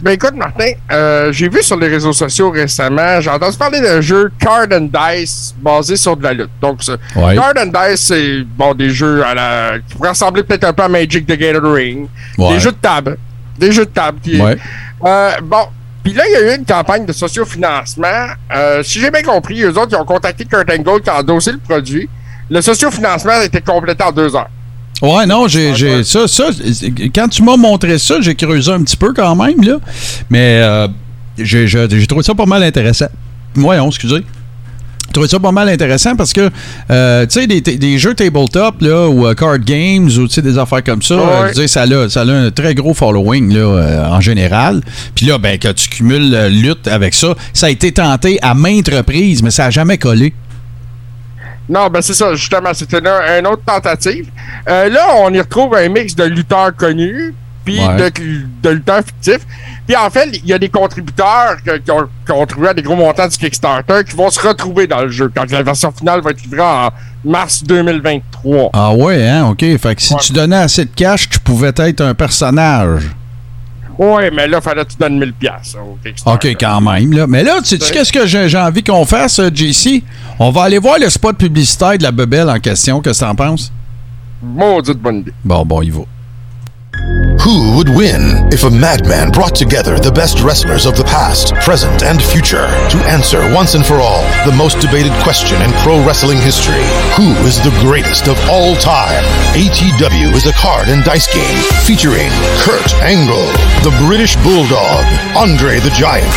Ben écoute, Martin, euh, j'ai vu sur les réseaux sociaux récemment, j'ai entendu parler d'un jeu Card and Dice basé sur de la lutte. Donc, Ouais. Card and Dice, c'est bon, des jeux à la, qui pourraient ressembler peut-être un peu à Magic the Gathering. Ouais. Des jeux de table. Des jeux de table. Qui, Ouais. Euh, bon, puis là, il y a eu une campagne de sociofinancement. Euh, si j'ai bien compris, eux autres, ils ont contacté Kurt Angle qui a endossé le produit. Le sociofinancement a été complété en deux heures. Ouais, non, j'ai, j'ai ça, ça, quand tu m'as montré ça, j'ai creusé un petit peu quand même, là. Mais euh, j'ai, trouvé ça pas mal intéressant. Voyons, excusez. J'ai trouvé ça pas mal intéressant parce que, euh, tu sais, des, des jeux tabletop, là, ou euh, card games, ou tu sais, des affaires comme ça, Ouais. euh, ça a, ça a un très gros following, là, en général. Puis là, ben, quand tu cumules lutte avec ça, ça a été tenté à maintes reprises, mais ça n'a jamais collé. Non, ben c'est ça, justement, c'était une, une autre tentative. Euh, là, on y retrouve un mix de lutteurs connus, puis Ouais. de, de lutteurs fictifs. Puis en fait, il y a des contributeurs que- qui ont contribué à des gros montants du Kickstarter qui vont se retrouver dans le jeu quand la version finale va être livrée en mars 2023. Ah ouais, hein, OK. Fait que si Ouais. tu donnais assez de cash, tu pouvais être un personnage. Ouais, mais là, fallait que tu donnes 1000 pièces Kickstarter. OK, quand même. Là. Mais là, tu sais qu'est-ce que j'ai j'ai envie qu'on fasse, euh, JC? On va aller voir le spot publicitaire de la bebelle en question. Qu'est-ce que t'en penses? Maudite bonne idée. Bon, bon, il va. Who would win if a madman brought together the best wrestlers of the past, present, and future to answer once and for all the most debated question in pro wrestling history? Who is the greatest of all time? ATW is a card and dice game featuring Kurt Angle, the British Bulldog, Andre the Giant,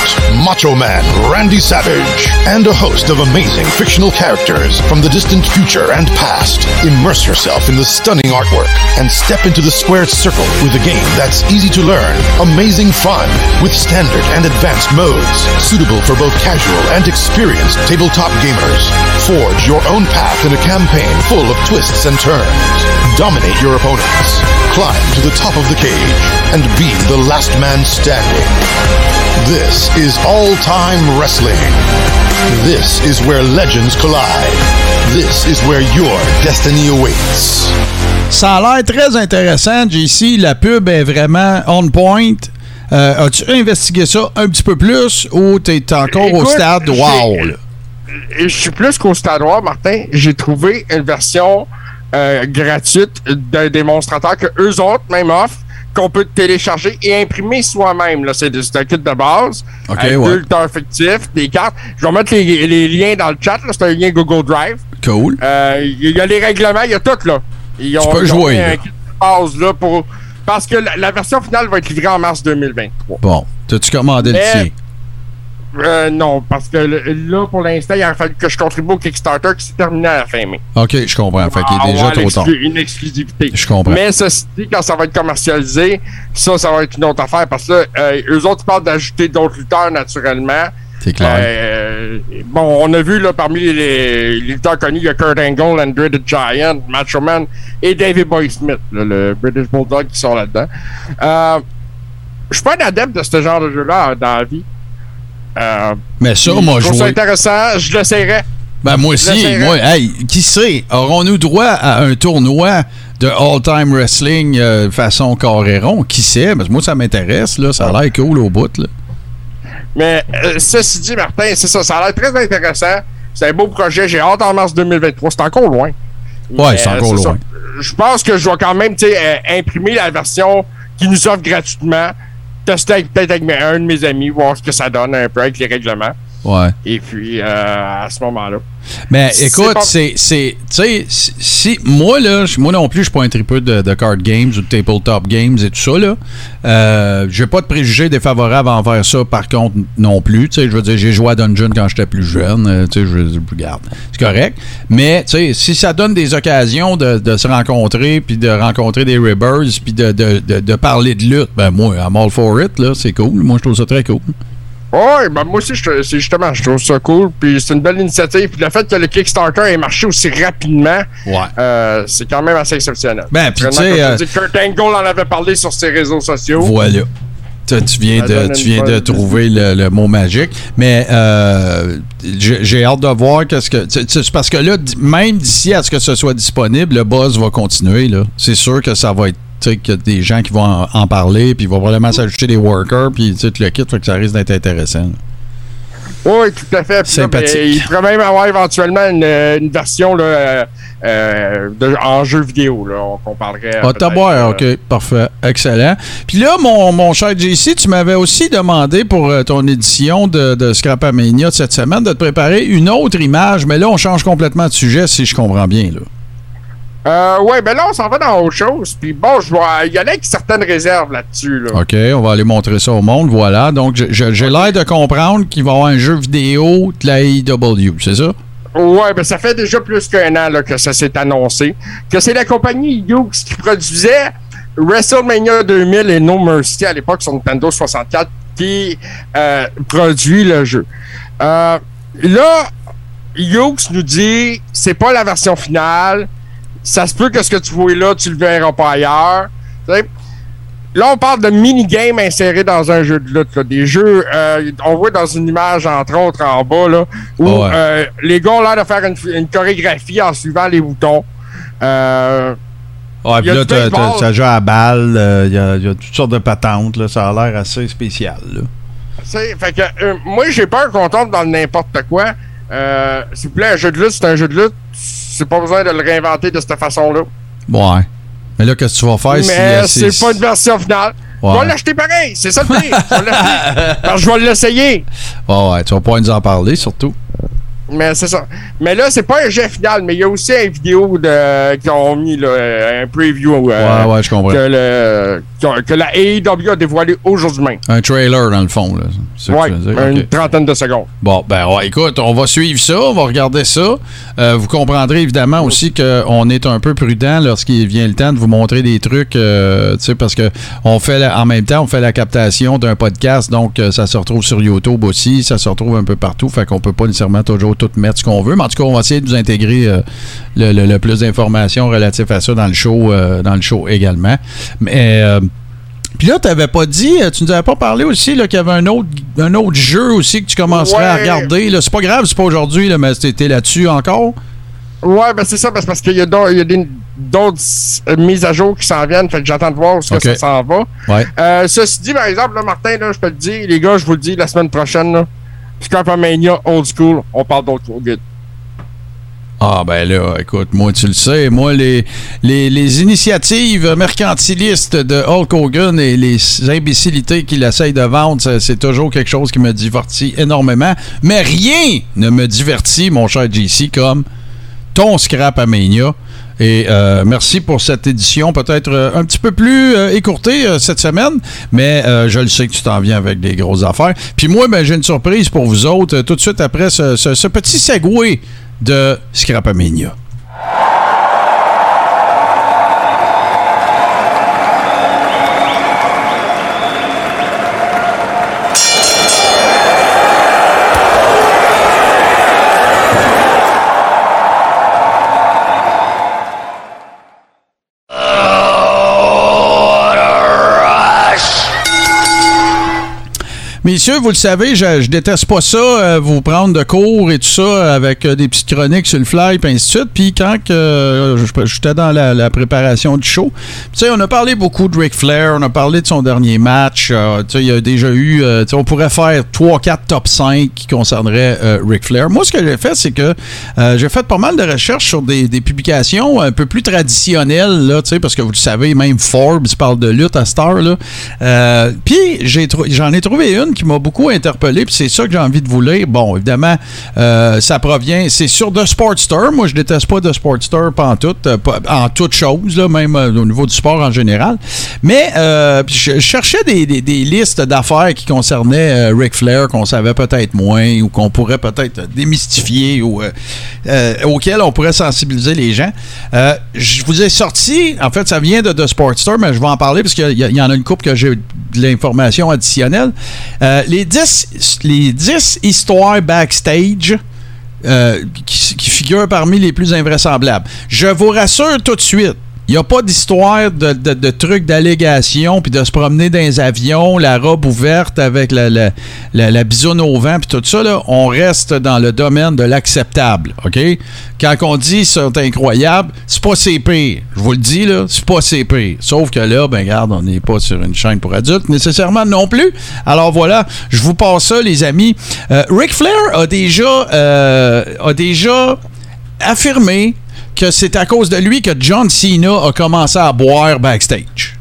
Macho Man Randy Savage, and a host of amazing fictional characters from the distant future and past. Immerse yourself in the stunning artwork and step into the squared circle with a game that's easy to learn, amazing fun, with standard and advanced modes, suitable for both casual and experienced tabletop gamers. Forge your own path in a campaign full of twists and turns. Dominate your opponents. Climb to the top of the cage and be the last man standing. This is all time wrestling. This is where legends collide. This is where your destiny awaits. Ça a l'air très intéressant, JC. La pub est vraiment on point. Euh, As-tu investigué ça un petit peu plus ou t'es encore au stade wow? je suis plus qu'au Stade Noir, Martin. J'ai trouvé une version euh, gratuite d'un démonstrateur que eux autres même offrent, qu'on peut télécharger et imprimer soi-même. C'est un kit de base. Ok, avec ouais. deux fictifs, des cartes. Je vais mettre les, les liens dans le chat. C'est un lien Google Drive. Cool. Euh, Il y a les règlements, il y a tout là. Ils ont, peux ils jouer, un kit de base là pour. Parce que la, la version finale va être livrée en mars 2023. Bon, t'as-tu commandé le Mais- tien? Euh, non, parce que le- là, pour l'instant, il a fallu que je contribue au Kickstarter qui s'est terminé à la fin mai. OK, je comprends. Fait qu'il Ah, est déjà ouais, trop tard. Une exclusivité. Je comprends. Mais ceci dit, quand ça va être commercialisé, ça, ça va être une autre affaire parce que là, euh, eux autres ils parlent d'ajouter d'autres lutteurs naturellement. C'est clair. Euh, bon, on a vu là parmi les, lutteurs connus, il y a Kurt Angle, Andre the Giant, Macho Man et David Boy Smith, là, le British Bulldog qui sont là-dedans. Euh, je suis pas un adepte de ce genre de jeu-là dans la vie. Euh, Mais ça, moi, je trouve ça intéressant, je l'essayerai. Ben, moi aussi. Moi, hey, qui sait? Aurons-nous droit à un tournoi de all-time wrestling euh, façon carré-rond? Qui sait? Parce que moi, ça m'intéresse. là. Ça a l'air cool au bout. Là. Mais euh, ceci dit, Martin, c'est ça, ça a l'air très intéressant. C'est un beau projet, j'ai hâte en mars 2023. C'est encore loin. Ouais, c'est encore ça. loin. Je pense que je vais quand même euh, imprimer la version qui nous offre gratuitement. Tester peut-être avec un de mes amis, voir ce que ça donne un peu avec les règlements. Ouais. Et puis, euh, à ce moment-là. Mais écoute, c'est. c'est- Tu sais, si, moi, là, moi non plus, je suis pas un tripeux de, de card games ou de tabletop games et tout ça, là. Euh, j'ai pas de préjugés défavorables envers ça, par contre, non plus. Tu sais, je veux dire, j'ai joué à Dungeon quand j'étais plus jeune. euh, tu sais, je regarde. C'est correct. Mais, tu sais, si ça donne des occasions de, de se rencontrer, puis de rencontrer des ribbers, puis de, de, de, de parler de lutte, ben, moi, I'm all for it, là. C'est cool. Moi, je trouve ça très cool. Oui, ben moi aussi, je- c'est justement, je trouve ça cool. Puis c'est une belle initiative. Puis le fait que le Kickstarter ait marché aussi rapidement, Ouais. euh, c'est quand même assez exceptionnel. Ben, puis tu sais, euh, Kurt Angle en avait parlé sur ses réseaux sociaux. Voilà. Tu, tu viens de, tu viens de trouver le, le mot magique. Mais euh, j'ai j'ai hâte de voir qu'est-ce que. C'est parce que là, même d'ici à ce que ce soit disponible, le buzz va continuer. là. C'est sûr que ça va être. Tu sais, qu'il y a des gens qui vont en, en parler, puis il va probablement s'ajouter des workers, puis tu le kit, fait que ça risque d'être intéressant. Oui, tout à fait. Là, Sympathique. ben, il pourrait même avoir éventuellement une, une version là, euh, euh, de, en jeu vidéo là, qu'on parlerait. Ah, t'as peut-être, boire, euh, OK, parfait, excellent. Puis là, mon, mon cher JC, tu m'avais aussi demandé pour euh, ton édition de, de Scrapamania de cette semaine de te préparer une autre image, mais là, on change complètement de sujet, si je comprends bien. Là. Euh, ouais, ben là, on s'en va dans autre chose. Puis bon, je vois, il y en a avec certaines réserves là-dessus. Là. OK, on va aller montrer ça au monde, voilà. Donc, j'ai l'air de comprendre qu'il va y avoir un jeu vidéo de la AEW, c'est ça? Ouais, ben ça fait déjà plus qu'un an là, que ça s'est annoncé. Que c'est la compagnie Hughes qui produisait WrestleMania 2000 et No Mercy à l'époque sur Nintendo 64 qui euh, produit le jeu. Euh, là, Hughes nous dit c'est pas la version finale. Ça se peut que ce que tu vois là, tu le verras pas ailleurs. Là, on parle de mini-games insérés dans un jeu de lutte. là. Des jeux, euh, on voit dans une image, entre autres, en bas, là, où Ouais. euh, les gars ont l'air de faire une, une chorégraphie en suivant les boutons. Euh, Ouais, puis là, ça joue à balle, euh, il y, a, il y a toutes sortes de patentes, là, ça a l'air assez spécial. Là. tu sais, fait que, moi, j'ai peur qu'on tombe dans n'importe quoi. Euh, S'il vous plaît, un jeu de lutte, c'est un jeu de lutte. C'est pas besoin de le réinventer de cette façon-là. Ouais. Mais là, qu'est-ce que tu vas faire. Mais euh, c'est pas une version finale. Ouais. Je vais l'acheter pareil, c'est ça le prix. Je vais l'acheter. Parce que je vais l'essayer. Ouais, ouais, tu vas pas nous en parler, surtout. Mais c'est ça. Mais là, c'est pas un jet final, mais il y a aussi une vidéo de, qu'ils ont mis, là, un preview. euh, Ouais, ouais, je comprends. Que, le, que, la AEW a dévoilé aujourd'hui même. Un trailer, dans le fond. Dire? une trentaine de secondes. Bon, ben ouais, écoute, on va suivre ça, on va regarder ça. Euh, vous comprendrez évidemment aussi qu'on est un peu prudent lorsqu'il vient le temps de vous montrer des trucs, euh, tu sais, parce que on fait la- en même temps, on fait la captation d'un podcast, donc euh, ça se retrouve sur YouTube aussi, ça se retrouve un peu partout, fait qu'on peut pas nécessairement toujours tout mettre ce qu'on veut, mais en tout cas, on va essayer de vous intégrer le, le- le plus d'informations relatives à ça dans le show, dans le show également. Mais euh, puis là, tu n'avais pas dit, euh, tu nous avais pas parlé aussi qu'il y avait un autre, un autre jeu aussi que tu commencerais à regarder. C'est pas grave, c'est pas aujourd'hui, là, mais t'es là-dessus encore? Ouais, ben c'est ça, parce parce qu'il y a d'autres mises à jour qui s'en viennent, fait que j'attends de voir où que ça s'en va. Ouais. Euh, ceci dit, par exemple, là, Martin, là, je te le dis, les gars, je vous le dis, la semaine prochaine, là, Scrapamania Old School, on parle d'autres good. Ah ben là, écoute, moi tu le sais, moi les, les, initiatives mercantilistes de Hulk Hogan et les imbécilités qu'il essaye de vendre, c'est toujours quelque chose qui me divertit énormément. Mais rien ne me divertit, mon cher JC, comme ton scrap à. Et euh, merci pour cette édition, peut-être euh, un petit peu plus euh, écourtée cette semaine, mais je le sais que tu t'en viens avec des grosses affaires. Puis moi, ben, j'ai une surprise pour vous autres, tout de suite après ce petit segway de Scrapamania. Messieurs, vous le savez, je, déteste pas ça, euh, vous prendre de cours et tout ça avec euh, des petites chroniques sur le fly et ainsi de suite. Puis quand euh, j'étais dans la, préparation du show, tu sais, on a parlé beaucoup de Ric Flair, on a parlé de son dernier match. euh, tu sais, il y a déjà eu, on pourrait faire 3-4 top 5 qui concerneraient Ric Flair. Moi, ce que j'ai fait, c'est que j'ai fait pas mal de recherches sur des, publications un peu plus traditionnelles, là, tu sais, parce que vous le savez, même Forbes parle de lutte à heure, là. Puis j'en ai trouvé une qui m'a beaucoup interpellé, puis c'est ça que j'ai envie de vous lire. Bon, évidemment, euh, ça provient, c'est sur The Sportster. Moi, je déteste pas The Sportster en tout, en toute chose, là, même euh, au niveau du sport en général. Mais euh, je, cherchais des, listes d'affaires qui concernaient euh, Ric Flair qu'on savait peut-être moins ou qu'on pourrait peut-être démystifier ou euh, euh, auxquels on pourrait sensibiliser les gens. Euh, je vous ai sorti, en fait, ça vient de The Sportster, mais je vais en parler parce qu'il y, y en a une coupe que j'ai de l'information additionnelle. Euh, les 10 les 10 histoires backstage euh, qui, qui figurent parmi les plus invraisemblables. Je vous rassure tout de suite, il n'y a pas d'histoire de, trucs d'allégation, puis de se promener dans les avions, la robe ouverte avec la, la, la, au vent, puis tout ça. Là, on reste dans le domaine de l'acceptable. OK? Quand on dit c'est incroyable, c'est pas CP. Je vous le dis, là, c'est pas CP. Sauf que là, ben regarde, on n'est pas sur une chaîne pour adultes nécessairement non plus. Alors voilà, je vous passe ça, les amis. Euh, Ric Flair a déjà, euh, a déjà affirmé que c'est à cause de lui que John Cena a commencé à boire backstage.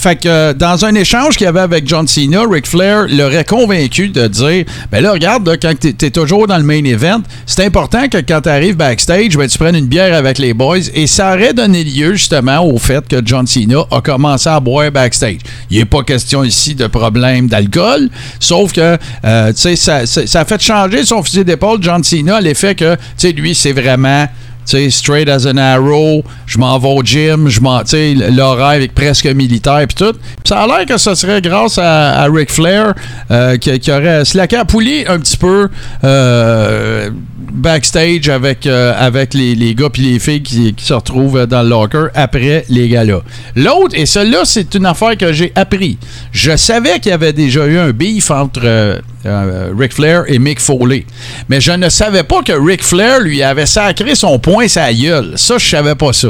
Fait que euh, dans un échange qu'il y avait avec John Cena, Ric Flair l'aurait convaincu de dire Ben là, regarde, quand t'es es toujours dans le main event, c'est important que quand t'arrives backstage, ben, tu prennes une bière avec les boys. Et ça aurait donné lieu justement au fait que John Cena a commencé à boire backstage. Il n'est pas question ici de problème d'alcool, sauf que euh, tu ça, ça, a fait changer son fusil d'épaule, John Cena, à l'effet que tu lui, c'est vraiment tu sais, straight as an arrow, je m'en vais au gym, je m'en, tu sais, l'horaire avec presque militaire puis tout. Ça a l'air que ce serait grâce à, Ric Flair euh, qui, qui aurait slacké à poulie un petit peu euh, backstage avec, euh, avec les, les gars puis les filles qui, qui se retrouvent dans le locker après les gars-là. L'autre, et celle-là, c'est une affaire que j'ai appris. Je savais qu'il y avait déjà eu un beef entre euh, Ric Flair et Mick Foley. Mais je ne savais pas que Ric Flair lui avait sacré son point sa gueule. Ça, je savais pas ça.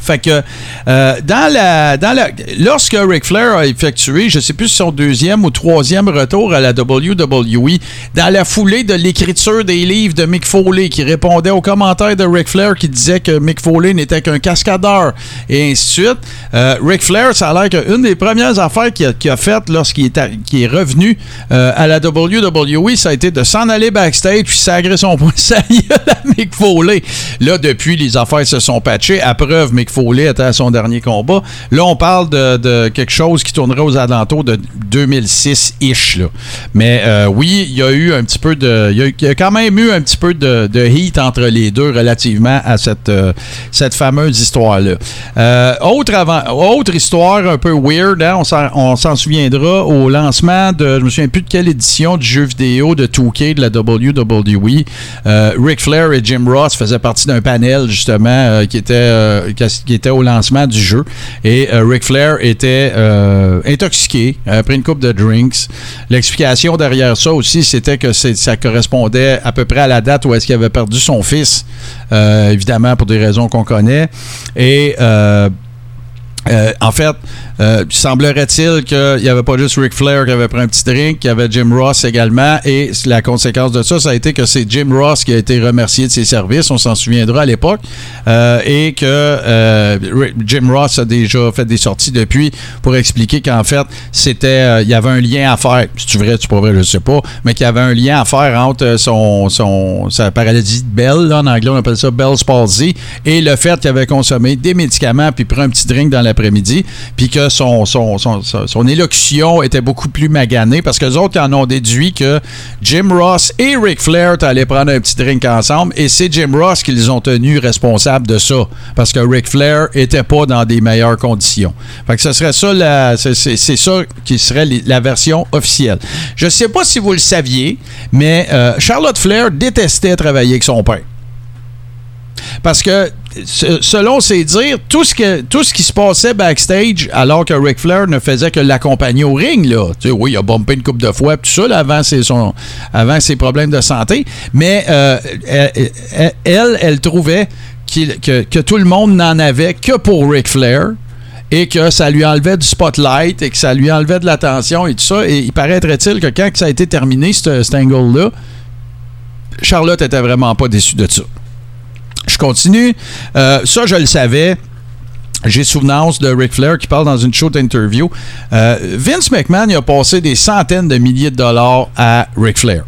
Fait que euh, dans la, dans la, lorsque Ric Flair a effectué, je sais plus si son deuxième ou troisième retour à la WWE, dans la foulée de l'écriture des livres de Mick Foley, qui répondait aux commentaires de Ric Flair qui disait que Mick Foley n'était qu'un cascadeur et ainsi de suite, euh, Ric Flair, ça a l'air qu'une des premières affaires qu'il a, faites lorsqu'il est, est revenu euh, à la WWE, ça a été de s'en aller backstage puis sacrer son gueule à Mick Foley. Là, depuis, les affaires se sont patchées. À preuve, Mick Foley était à son dernier combat. Là, on parle de, quelque chose qui tournerait aux alentours de 2006-ish. là. Mais euh, oui, il y a eu un petit peu de. Il y a, quand même eu un petit peu de, heat entre les deux relativement à cette, euh, fameuse histoire-là. Euh, autre, histoire un peu weird, hein, on s'en- souviendra au lancement de. Je me souviens plus de quelle édition du jeu vidéo de 2K de la WWE. Ric Flair et Jim Ross faisaient partie d'un panel justement qui, était, qui était au lancement du jeu. Et euh, Ric Flair était euh, intoxiqué après une coupe de drinks. L'explication derrière ça aussi, c'était que ça correspondait à peu près à la date où est-ce qu'il avait perdu son fils, euh, évidemment pour des raisons qu'on connaît. Et euh, en fait, euh, semblerait-il qu'il n'y avait pas juste Ric Flair qui avait pris un petit drink, qu'il y avait Jim Ross également, et la conséquence de ça, ça a été que c'est Jim Ross qui a été remercié de ses services, on s'en souviendra à l'époque, euh, et que Jim Ross a déjà fait des sorties depuis pour expliquer qu'en fait, c'était, il y avait un lien à faire, si tu vrai, tu pas vrai, je sais pas, mais qu'il y avait un lien à faire entre son, son sa paralysie de Bell, en anglais on appelle ça Bell's palsy, et le fait qu'il avait consommé des médicaments puis pris un petit drink dans l'après-midi, puis que son, son, son, son- élocution était beaucoup plus maganée parce que les autres en ont déduit que Jim Ross et Ric Flair allaient prendre un petit drink ensemble et c'est Jim Ross qui les ont tenus responsables de ça parce que Ric Flair était pas dans des meilleures conditions. Fait que ce serait ça la, c'est, ça qui serait la version officielle. Je sais pas si vous le saviez, mais euh, Charlotte Flair détestait travailler avec son père. Parce que, selon ses dires, tout ce, que, tout ce qui se passait backstage, alors que Ric Flair ne faisait que l'accompagner au ring, là. Tu sais, oui, il a bumpé une coupe de fois, tout ça, avant, ses, avant ses problèmes de santé. Mais euh, elle, elle- elle, elle trouvait que, que tout le monde n'en avait que pour Ric Flair et que ça lui enlevait du spotlight et que ça lui enlevait de l'attention et tout ça. Et il paraîtrait-il que quand ça a été terminé, ce- cet angle-là, Charlotte était vraiment pas déçue de ça. Je continue. Euh, ça, je le savais. J'ai souvenance de Ric Flair qui parle dans une show interview. Euh, Vince McMahon a passé des centaines de milliers de dollars à Ric Flair.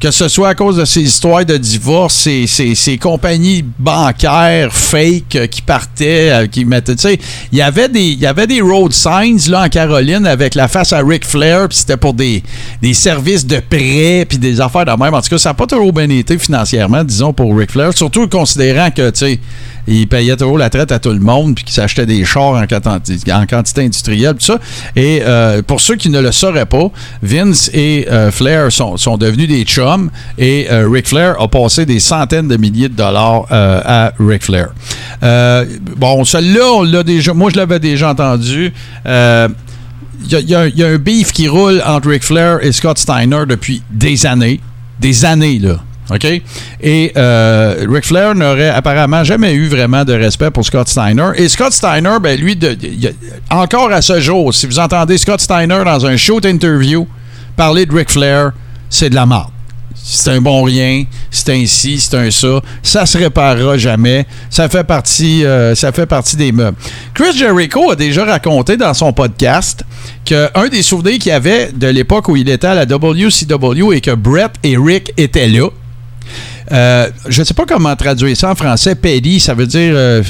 Que ce soit à cause de ces histoires de divorce, ces, ces, compagnies bancaires fake euh, qui partaient, euh, qui mettaient, tu sais, il y avait des, il y avait des road signs là en Caroline avec la face à Ric Flair, puis c'était pour des, des services de prêt, puis des affaires de même. En tout cas, ça n'a pas toujours bien été financièrement, disons, pour Ric Flair, surtout considérant que, tu sais, il payait toujours la traite à tout le monde, puis qu'il s'achetait des chars en, quanti- en quantité industrielle, tout ça. Et euh, pour ceux qui ne le sauraient pas, Vince et Flair sont, sont devenus des chums, et euh, Ric Flair a passé des centaines de milliers de dollars euh, à Ric Flair. Euh, bon, celui-là, moi je l'avais déjà entendu. Il y, a- un- beef qui roule entre Ric Flair et Scott Steiner depuis des années. Des années, là. OK? Et Ric Flair n'aurait apparemment jamais eu vraiment de respect pour Scott Steiner. Et Scott Steiner, ben lui, encore à ce jour, si vous entendez Scott Steiner dans un show d'interview parler de Ric Flair, c'est de la merde. C'est un bon rien, c'est un ci, c'est un ça. Ça se réparera jamais. Ça fait partie, euh, ça fait partie des meubles. Chris Jericho a déjà raconté dans son podcast qu'un des souvenirs qu'il avait de l'époque où il était à la WCW et que Brett et Rick étaient là. Euh, je ne sais pas comment traduire ça en français. Petty, ça veut dire euh,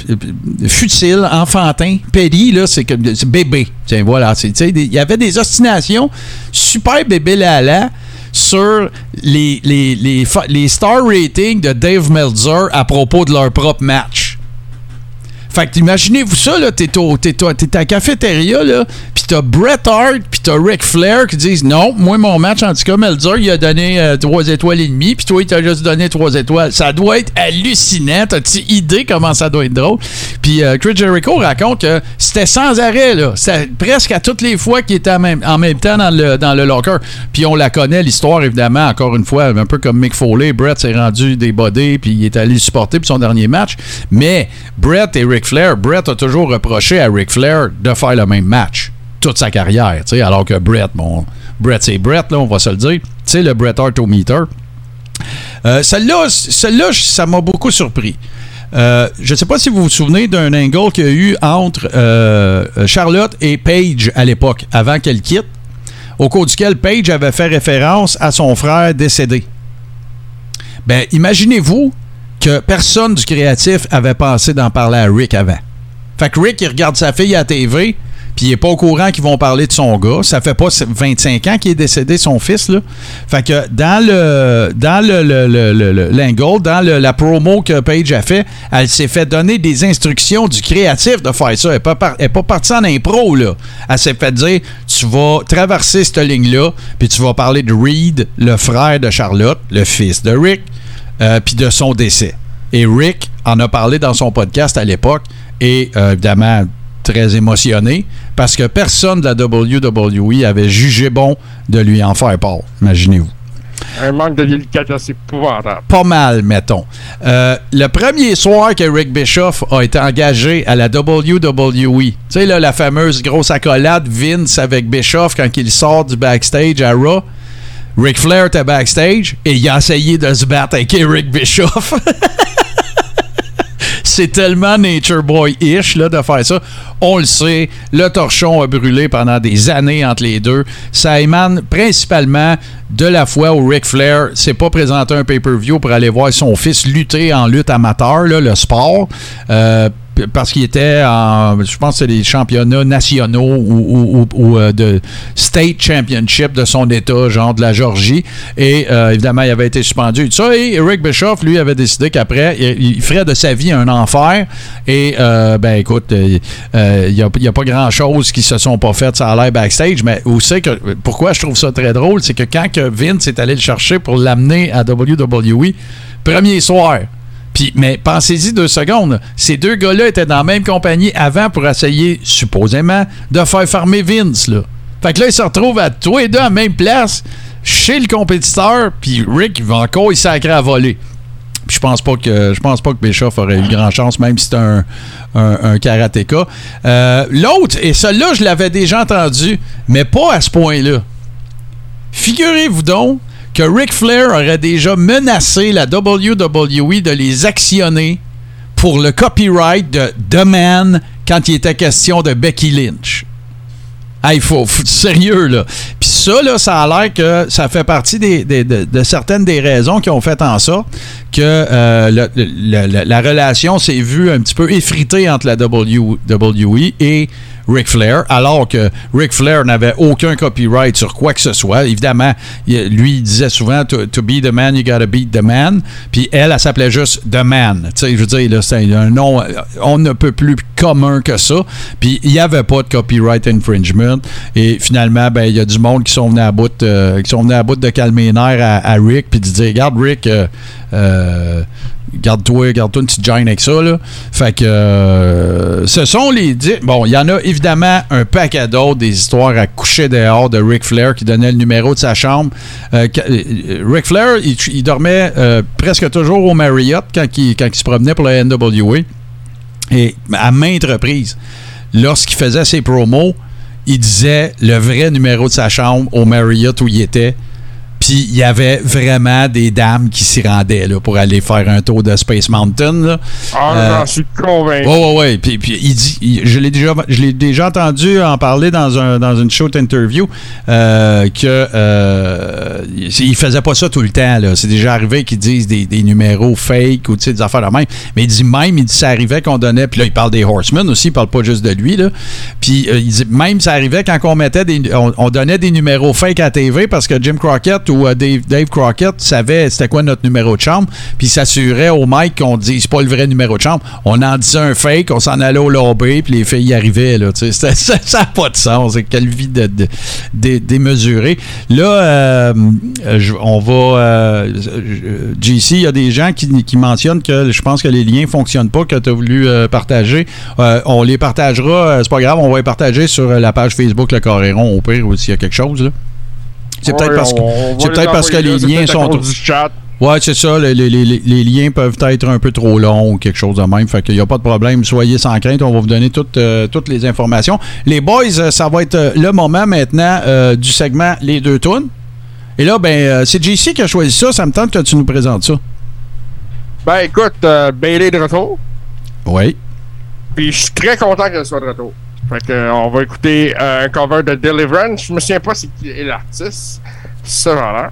futile, enfantin. Petty, là, c'est bébé. Tiens, voilà. Il y avait des ostinations super bébé lala sur les, les, les, les star ratings de Dave Meltzer à propos de leur propre match. Fait que imaginez-vous ça, là, t'es, à la cafétéria, là, pis t'as Bret Hart, pis t'as Ric Flair qui disent non, moi, mon match, en tout cas, Melzer, il a donné euh, trois étoiles et demie, pis toi, il t'a juste donné trois étoiles. Ça doit être hallucinant. T'as-tu idée comment ça doit être drôle? Puis euh, Chris Jericho raconte que c'était sans arrêt, là. C'était presque à toutes les fois qu'il était en même, temps dans le, dans le locker. Puis on la connaît, l'histoire, évidemment, encore une fois, un peu comme Mick Foley. Brett s'est rendu des body, puis il est allé supporter pour son dernier match. Mais Brett et Ric Flair, Brett a toujours reproché à Ric Flair de faire le même match toute sa carrière, tu sais, alors que Brett, bon, Brett c'est Brett, là, on va se le dire. Tu le Bret Hart. Euh, celle-là, celle-là, ça m'a beaucoup surpris. Euh, je ne sais pas si vous vous souvenez d'un angle qu'il y a eu entre euh, Charlotte et Paige à l'époque, avant qu'elle quitte, au cours duquel Paige avait fait référence à son frère décédé. Ben, imaginez-vous que personne du créatif avait pensé d'en parler à Rick avant. Fait que Rick, il regarde sa fille à TV, puis il est pas au courant qu'ils vont parler de son gars. Ça fait pas 25 ans qu'il est décédé, son fils, là. Fait que dans le dans le, le, le, le- dans la promo que Paige a fait, elle s'est fait donner des instructions du créatif de faire ça. Elle n'est pas, pas partie en impro, là. Elle s'est fait dire, tu vas traverser cette ligne-là, puis tu vas parler de Reed, le frère de Charlotte, le fils de Rick, euh, puis de son décès. Et Rick en a parlé dans son podcast à l'époque, et euh, évidemment très émotionné, parce que personne de la WWE avait jugé bon de lui en faire part. Imaginez-vous. Un manque de délicatesse épouvantable. Pas mal, mettons. Euh, le premier soir que Rick Bischoff a été engagé à la WWE, tu sais, là, la fameuse grosse accolade Vince avec Bischoff quand il sort du backstage à Raw, Ric Flair était backstage et il a essayé de se battre avec Eric Bischoff. C'est tellement Nature Boy-ish de faire ça. On le sait, le torchon a brûlé pendant des années entre les deux. Ça émane principalement de la fois où Ric Flair s'est pas présenté un pay-per-view pour aller voir son fils lutter en lutte amateur, le sport. Euh, parce qu'il était en, je pense que c'est les championnats nationaux ou, euh, de state championship de son état, genre de la Georgie. Et euh, évidemment, il avait été suspendu et ça. Et Eric Bischoff, lui, avait décidé qu'après, il, ferait de sa vie un enfer. Et, euh, ben écoute, il n'y a, pas grand-chose qui se sont pas faites ça a l'air backstage. Mais où c'est que, pourquoi je trouve ça très drôle, c'est que quand que Vince est allé le chercher pour l'amener à WWE, premier soir, puis, mais pensez-y deux secondes. Ces deux gars-là étaient dans la même compagnie avant pour essayer, supposément, de faire farmer Vince. Là. Fait que là, ils se retrouvent à tous les deux à la même place, chez le compétiteur, puis Rick, il va encore y sacrer à voler. Puis je pense pas que je pense pas que Bischoff aurait eu grand chance, même si un, un, un karatéka. Euh, L'autre, et celui-là, je l'avais déjà entendu, mais pas à ce point-là. Figurez-vous donc que Ric Flair aurait déjà menacé la WWE de les actionner pour le copyright de The Man quand il était question de Becky Lynch. Il faut, faut- sérieux, là. Puis ça, là, ça a l'air que ça fait partie de, certaines des raisons qui ont fait en sorte que euh, la relation s'est vue un petit peu effritée entre la WWE et Ric Flair, alors que Ric Flair n'avait aucun copyright sur quoi que ce soit. Évidemment, lui, il disait souvent to, be the man, you gotta beat the man. Puis elle, elle s'appelait juste The Man. Tu sais, je veux dire, c'est un nom, euh, on ne peut plus commun que ça. Puis il n'y avait pas de copyright infringement. Et finalement, ben, il y a du monde qui sont venus à bout, euh, qui sont venus à bout de calmer les nerfs à, à Rick, puis de dire, regarde, Rick, euh, euh, garde-toi, garde-toi une petite gêne avec ça. Fait que euh, ce sont les. Bon, il y en a évidemment un paquet d'autres, des histoires à coucher dehors de Ric Flair qui donnait le numéro de sa chambre. Euh, euh, Ric Flair, il, dormait presque toujours au Marriott quand il, quand il se promenait pour la NWA. Et à maintes reprises, lorsqu'il faisait ses promos, il disait le vrai numéro de sa chambre au Marriott où il était. Puis il y avait vraiment des dames qui s'y rendaient là, pour aller faire un tour de Space Mountain. là. Ah, Euh, j'en suis convaincu. Ouais, ouais, ouais. Puis, puis il dit, il- je l'ai déjà, je l'ai déjà entendu en parler dans un dans une show interview euh, que euh, il faisait pas ça tout le temps. Là. C'est déjà arrivé qu'ils disent des, des numéros fake ou des affaires de même. Mais il dit même, il dit ça arrivait qu'on donnait. Puis là, il parle des Horsemen aussi. Il parle pas juste de lui là. Puis euh, il dit même ça arrivait quand on mettait des, on, on donnait des numéros fake à TV parce que Jim Crockett ou euh, Dave, Crockett savait c'était quoi notre numéro de chambre. Puis s'assurait au mic qu'on dise pas le vrai numéro de chambre. On en disait un fake, on s'en allait au lobby, puis les filles y arrivaient. Ça n'a pas de sens. Quelle vie de, démesurée. Là, euh, on va. euh, JC, il y a des gens qui, mentionnent que je pense que les liens ne fonctionnent pas, que tu as voulu euh, partager. On les partagera, c'est pas grave, on va les partager sur la page Facebook Le Coréron au pire, ou s'il y a quelque chose. C'est peut-être Ouais, parce que, c'est les peut-être parce que envoyer les là, c'est liens sont. du chat. Ouais, c'est ça. Les, les- les- les liens peuvent être un peu trop longs ou quelque chose de même. Fait qu'il n'y a pas de problème. Soyez sans crainte. On va vous donner toutes, euh, toutes les informations. Les boys, euh, ça va être euh, le moment maintenant euh, du segment Les deux tunes. Et là, ben, c'est JC qui a choisi ça. Ça me tente que tu nous présentes ça. Ben écoute, euh, Bailey de retour. Oui. Puis je suis très content qu'elle soit de retour. Fait que, euh, on va écouter euh, un cover de Deliverance. Je me souviens pas c'est qui est l'artiste. Ça, voilà.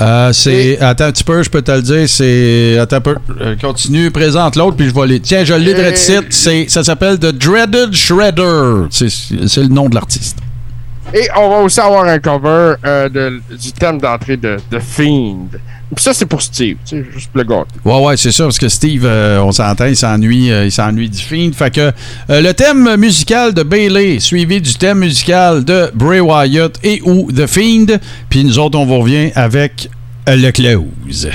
Euh, c'est. Attends un petit peu, je peux te le dire. C'est. Attends un peu. Euh, continue, présente l'autre, puis je vais les. Tiens, je l'ai de site. C'est, ça s'appelle The Dreaded Shredder. C'est, c'est le nom de l'artiste. Et on va aussi avoir un cover euh, du thème d'entrée de, de Fiend. Ça, c'est pour Steve. Tu sais, juste le gars. Ouais, ouais, c'est ça, parce que Steve, euh, on s'entend, il s'ennuie, euh, il s'ennuie du Fiend. Fait que le thème musical de Bailey, suivi du thème musical de Bray Wyatt et ou The Fiend. Puis nous autres, on vous revient avec le close.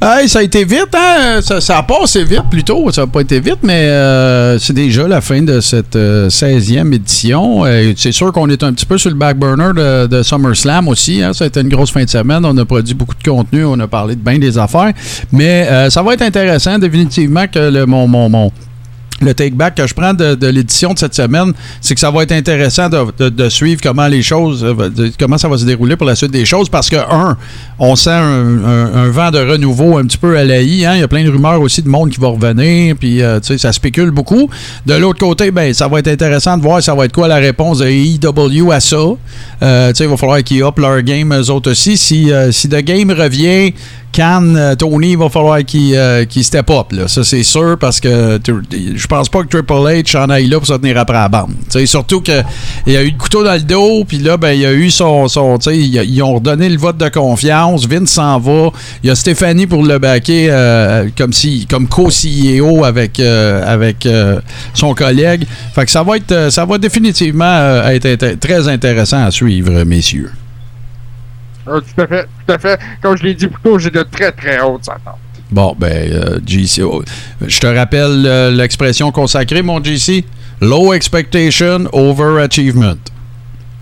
Hey, ça a été vite, hein? Ça, ça a passé vite plutôt. Ça n'a pas été vite, mais euh, c'est déjà la fin de cette euh, 16e édition. Euh, c'est sûr qu'on est un petit peu sur le back burner de, SummerSlam aussi. Hein? Ça a été une grosse fin de semaine. On a produit beaucoup de contenu. On a parlé de bien des affaires. Mais euh, ça va être intéressant, définitivement, que le, mon, mon, mon, le take-back que je prends de, l'édition de cette semaine, c'est que ça va être intéressant de, suivre comment les choses, euh, comment ça va se dérouler pour la suite des choses, parce que, un, on sent un, vent de renouveau un petit peu à l'AI, hein? il y a plein de rumeurs aussi de monde qui va revenir, puis euh, tu sais, ça spécule beaucoup. De l'autre côté, ben, ça va être intéressant de voir ça va être quoi la réponse de EW à ça. Euh, tu sais, il va falloir qu'ils up leur game eux autres aussi. Si, si The Game revient, Can, euh, Tony, il va falloir qu'il euh, qu'il step up. Là. Ça, c'est sûr, parce que je pense pas que Triple H en aille là pour se tenir après la bande. Tu sais, surtout qu'il a eu le couteau dans le dos, puis là, ben, il a eu son. son ils, ont redonné le vote de confiance. Vince s'en va. Il y a Stéphanie pour le baquer euh, comme, si, comme co-CEO avec, euh, avec son collègue. Fait que ça va être, ça va définitivement être très intéressant à suivre, messieurs. Ah, tout à fait, tout à fait. Comme je l'ai dit plus tôt, j'ai de très très hautes attentes. Bon, ben, euh, JC, oh, je te rappelle euh, l'expression consacrée, mon JC. Low expectation, overachievement.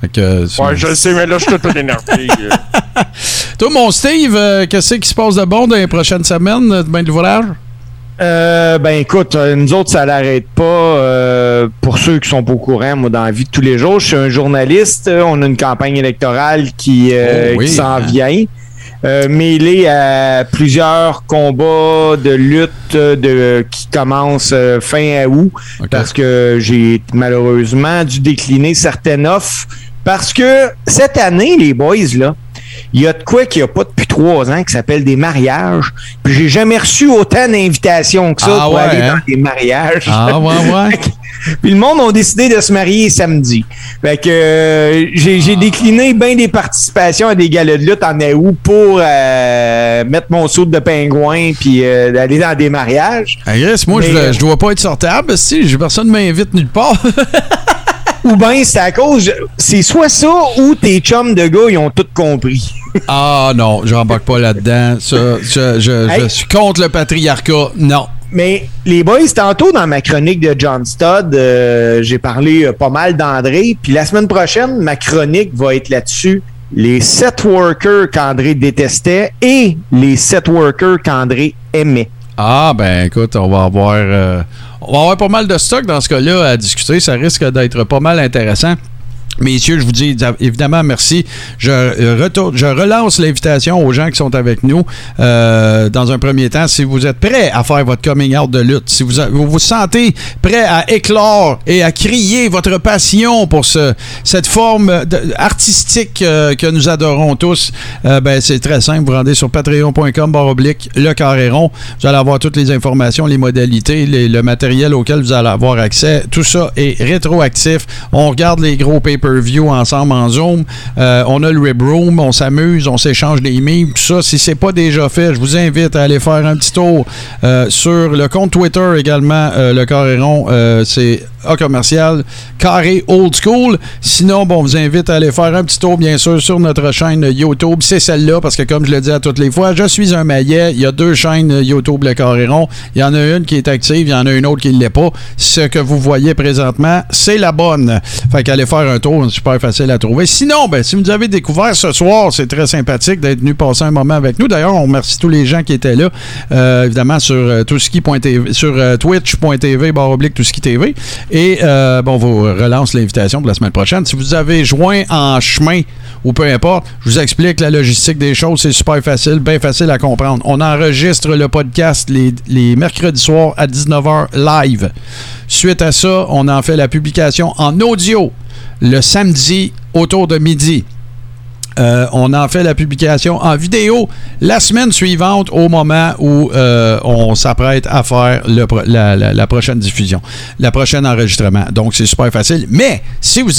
Fait que, euh, Ouais, je le sais, mais là, je suis tout énervé. Toi, mon Steve, qu'est-ce qui se passe de bon dans les prochaines semaines? de Ben de l'ouvrage? Euh, ben écoute, euh, nous autres, ça l'arrête pas. euh, pour ceux qui sont pas au courant, moi, dans la vie de tous les jours, je suis un journaliste. euh, On a une campagne électorale qui, euh, Oh oui, qui s'en hein. vient. Euh, mêlé à plusieurs combats de lutte de, qui commencent fin août OK. parce que j'ai malheureusement dû décliner certaines offres parce que cette année, les boys, là, il y a de quoi qu'il n'y a pas depuis trois ans qui s'appelle des mariages. Puis j'ai jamais reçu autant d'invitations que ça Ah pour ouais, aller hein? dans des mariages. Ah, ouais, ouais. Puis le monde a décidé de se marier samedi. Fait que euh, j'ai décliné bien des participations à des galas de lutte en août pour euh, mettre mon saut de pingouin puis euh, d'aller dans des mariages. Hey, Chris, moi, Mais, je, euh, je dois pas être sortable, si personne ne m'invite nulle part. Ou bien c'est à cause, c'est soit ça ou tes chums de gars, ils ont tout compris. ah non, j'embarque pas là-dedans. Je, je- je Hey. suis contre le patriarcat. Non. Mais les boys, tantôt dans ma chronique de John Studd, euh, j'ai parlé euh, pas mal d'André. Puis la semaine prochaine, ma chronique va être là-dessus. Les set workers qu'André détestait et les set workers qu'André aimait. Ah, ben écoute, on va avoir, euh, on va avoir pas mal de stock dans ce cas-là à discuter. Ça risque d'être pas mal intéressant. Messieurs, je vous dis évidemment merci. Je, euh, retourne, je relance l'invitation aux gens qui sont avec nous. euh, dans un premier temps, si vous êtes prêts à faire votre coming out de lutte, si vous vous, sentez prêt à éclore et à crier votre passion pour ce, cette forme artistique euh, que nous adorons tous, ben, c'est très simple. Vous rendez sur patreon.com oblique le carré rond. Vous allez avoir toutes les informations, les modalités, le matériel auquel vous allez avoir accès. Tout ça est rétroactif. On regarde les gros pay-per-view ensemble en Zoom. Euh, on a le Rib Room, on s'amuse, on s'échange des memes. Tout ça, si c'est pas déjà fait, je vous invite à aller faire un petit tour euh, sur le compte Twitter également, euh, le carré rond. c'est Commercial, carré old school. Sinon, bon, on vous invite à aller faire un petit tour, bien sûr, sur notre chaîne YouTube. C'est celle-là, parce que comme je le dis à toutes les fois, je suis un maillet. Il y a deux chaînes YouTube Le Carré Rond. Il y en a une qui est active, il y en a une autre qui ne l'est pas. Ce que vous voyez présentement, c'est la bonne. Fait qu'allez faire un tour, c'est super facile à trouver. Sinon, ben, si vous avez découvert ce soir, c'est très sympathique d'être venu passer un moment avec nous. D'ailleurs, on remercie tous les gens qui étaient là, euh, évidemment, sur euh, touski.tv, sur euh, twitch.tv, barre oblique touski TV. Et euh, bon, on vous relance l'invitation pour la semaine prochaine. Si vous avez joint en chemin ou peu importe, je vous explique la logistique des choses. C'est super facile, bien facile à comprendre. On enregistre le podcast les, les mercredis soirs à 19h live. Suite à ça, on en fait la publication en audio le samedi autour de midi. Euh, on en fait la publication en vidéo la semaine suivante au moment où euh, on s'apprête à faire la, prochaine diffusion, la prochaine enregistrement. Donc, c'est super facile. Mais si vous,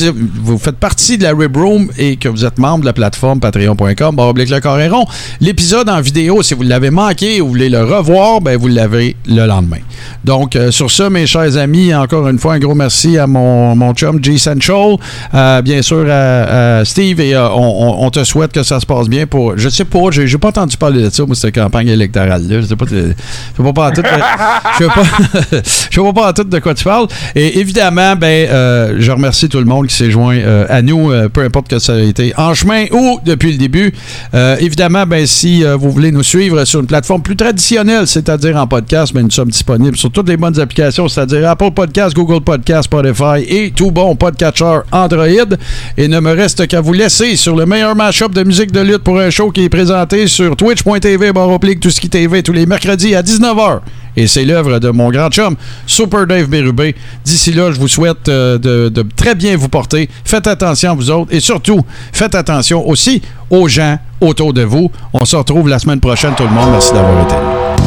vous faites partie de la Rib Room et que vous êtes membre de la plateforme patreon.com, le l'épisode en vidéo, si vous l'avez manqué ou vous voulez le revoir, ben vous l'avez le lendemain. Donc, euh, sur ça, mes chers amis, encore une fois, un gros merci à mon, mon chum G euh, bien sûr à, Steve, et on- on te souhaite que ça se passe bien pour. Je sais pas, j'ai j'ai pas entendu parler de ça, moi, cette campagne électorale-là. Je sais pas, je sais pas, pas en tout, je sais pas, je sais pas en tout de quoi tu parles. Et évidemment, ben, euh, je remercie tout le monde qui s'est joint euh, à nous, euh, peu importe que ça a été en chemin ou depuis le début. Évidemment, ben, si vous voulez nous suivre sur une plateforme plus traditionnelle, c'est-à-dire en podcast, ben, nous sommes disponibles sur toutes les bonnes applications, c'est-à-dire Apple Podcast, Google Podcast, Spotify et tout bon podcatcher Android. Et ne me reste qu'à vous laisser sur le meilleur mashup de musique de lutte pour un show qui est présenté sur twitch.tv, barre oblique, tout ce qui TV, tous les mercredis à 19h. Et c'est l'œuvre de mon grand chum, Super Dave Bérubé. D'ici là, je vous souhaite euh, de, très bien vous porter. Faites attention vous autres et surtout, faites attention aussi aux gens autour de vous. On se retrouve la semaine prochaine, tout le monde. Merci d'avoir été là.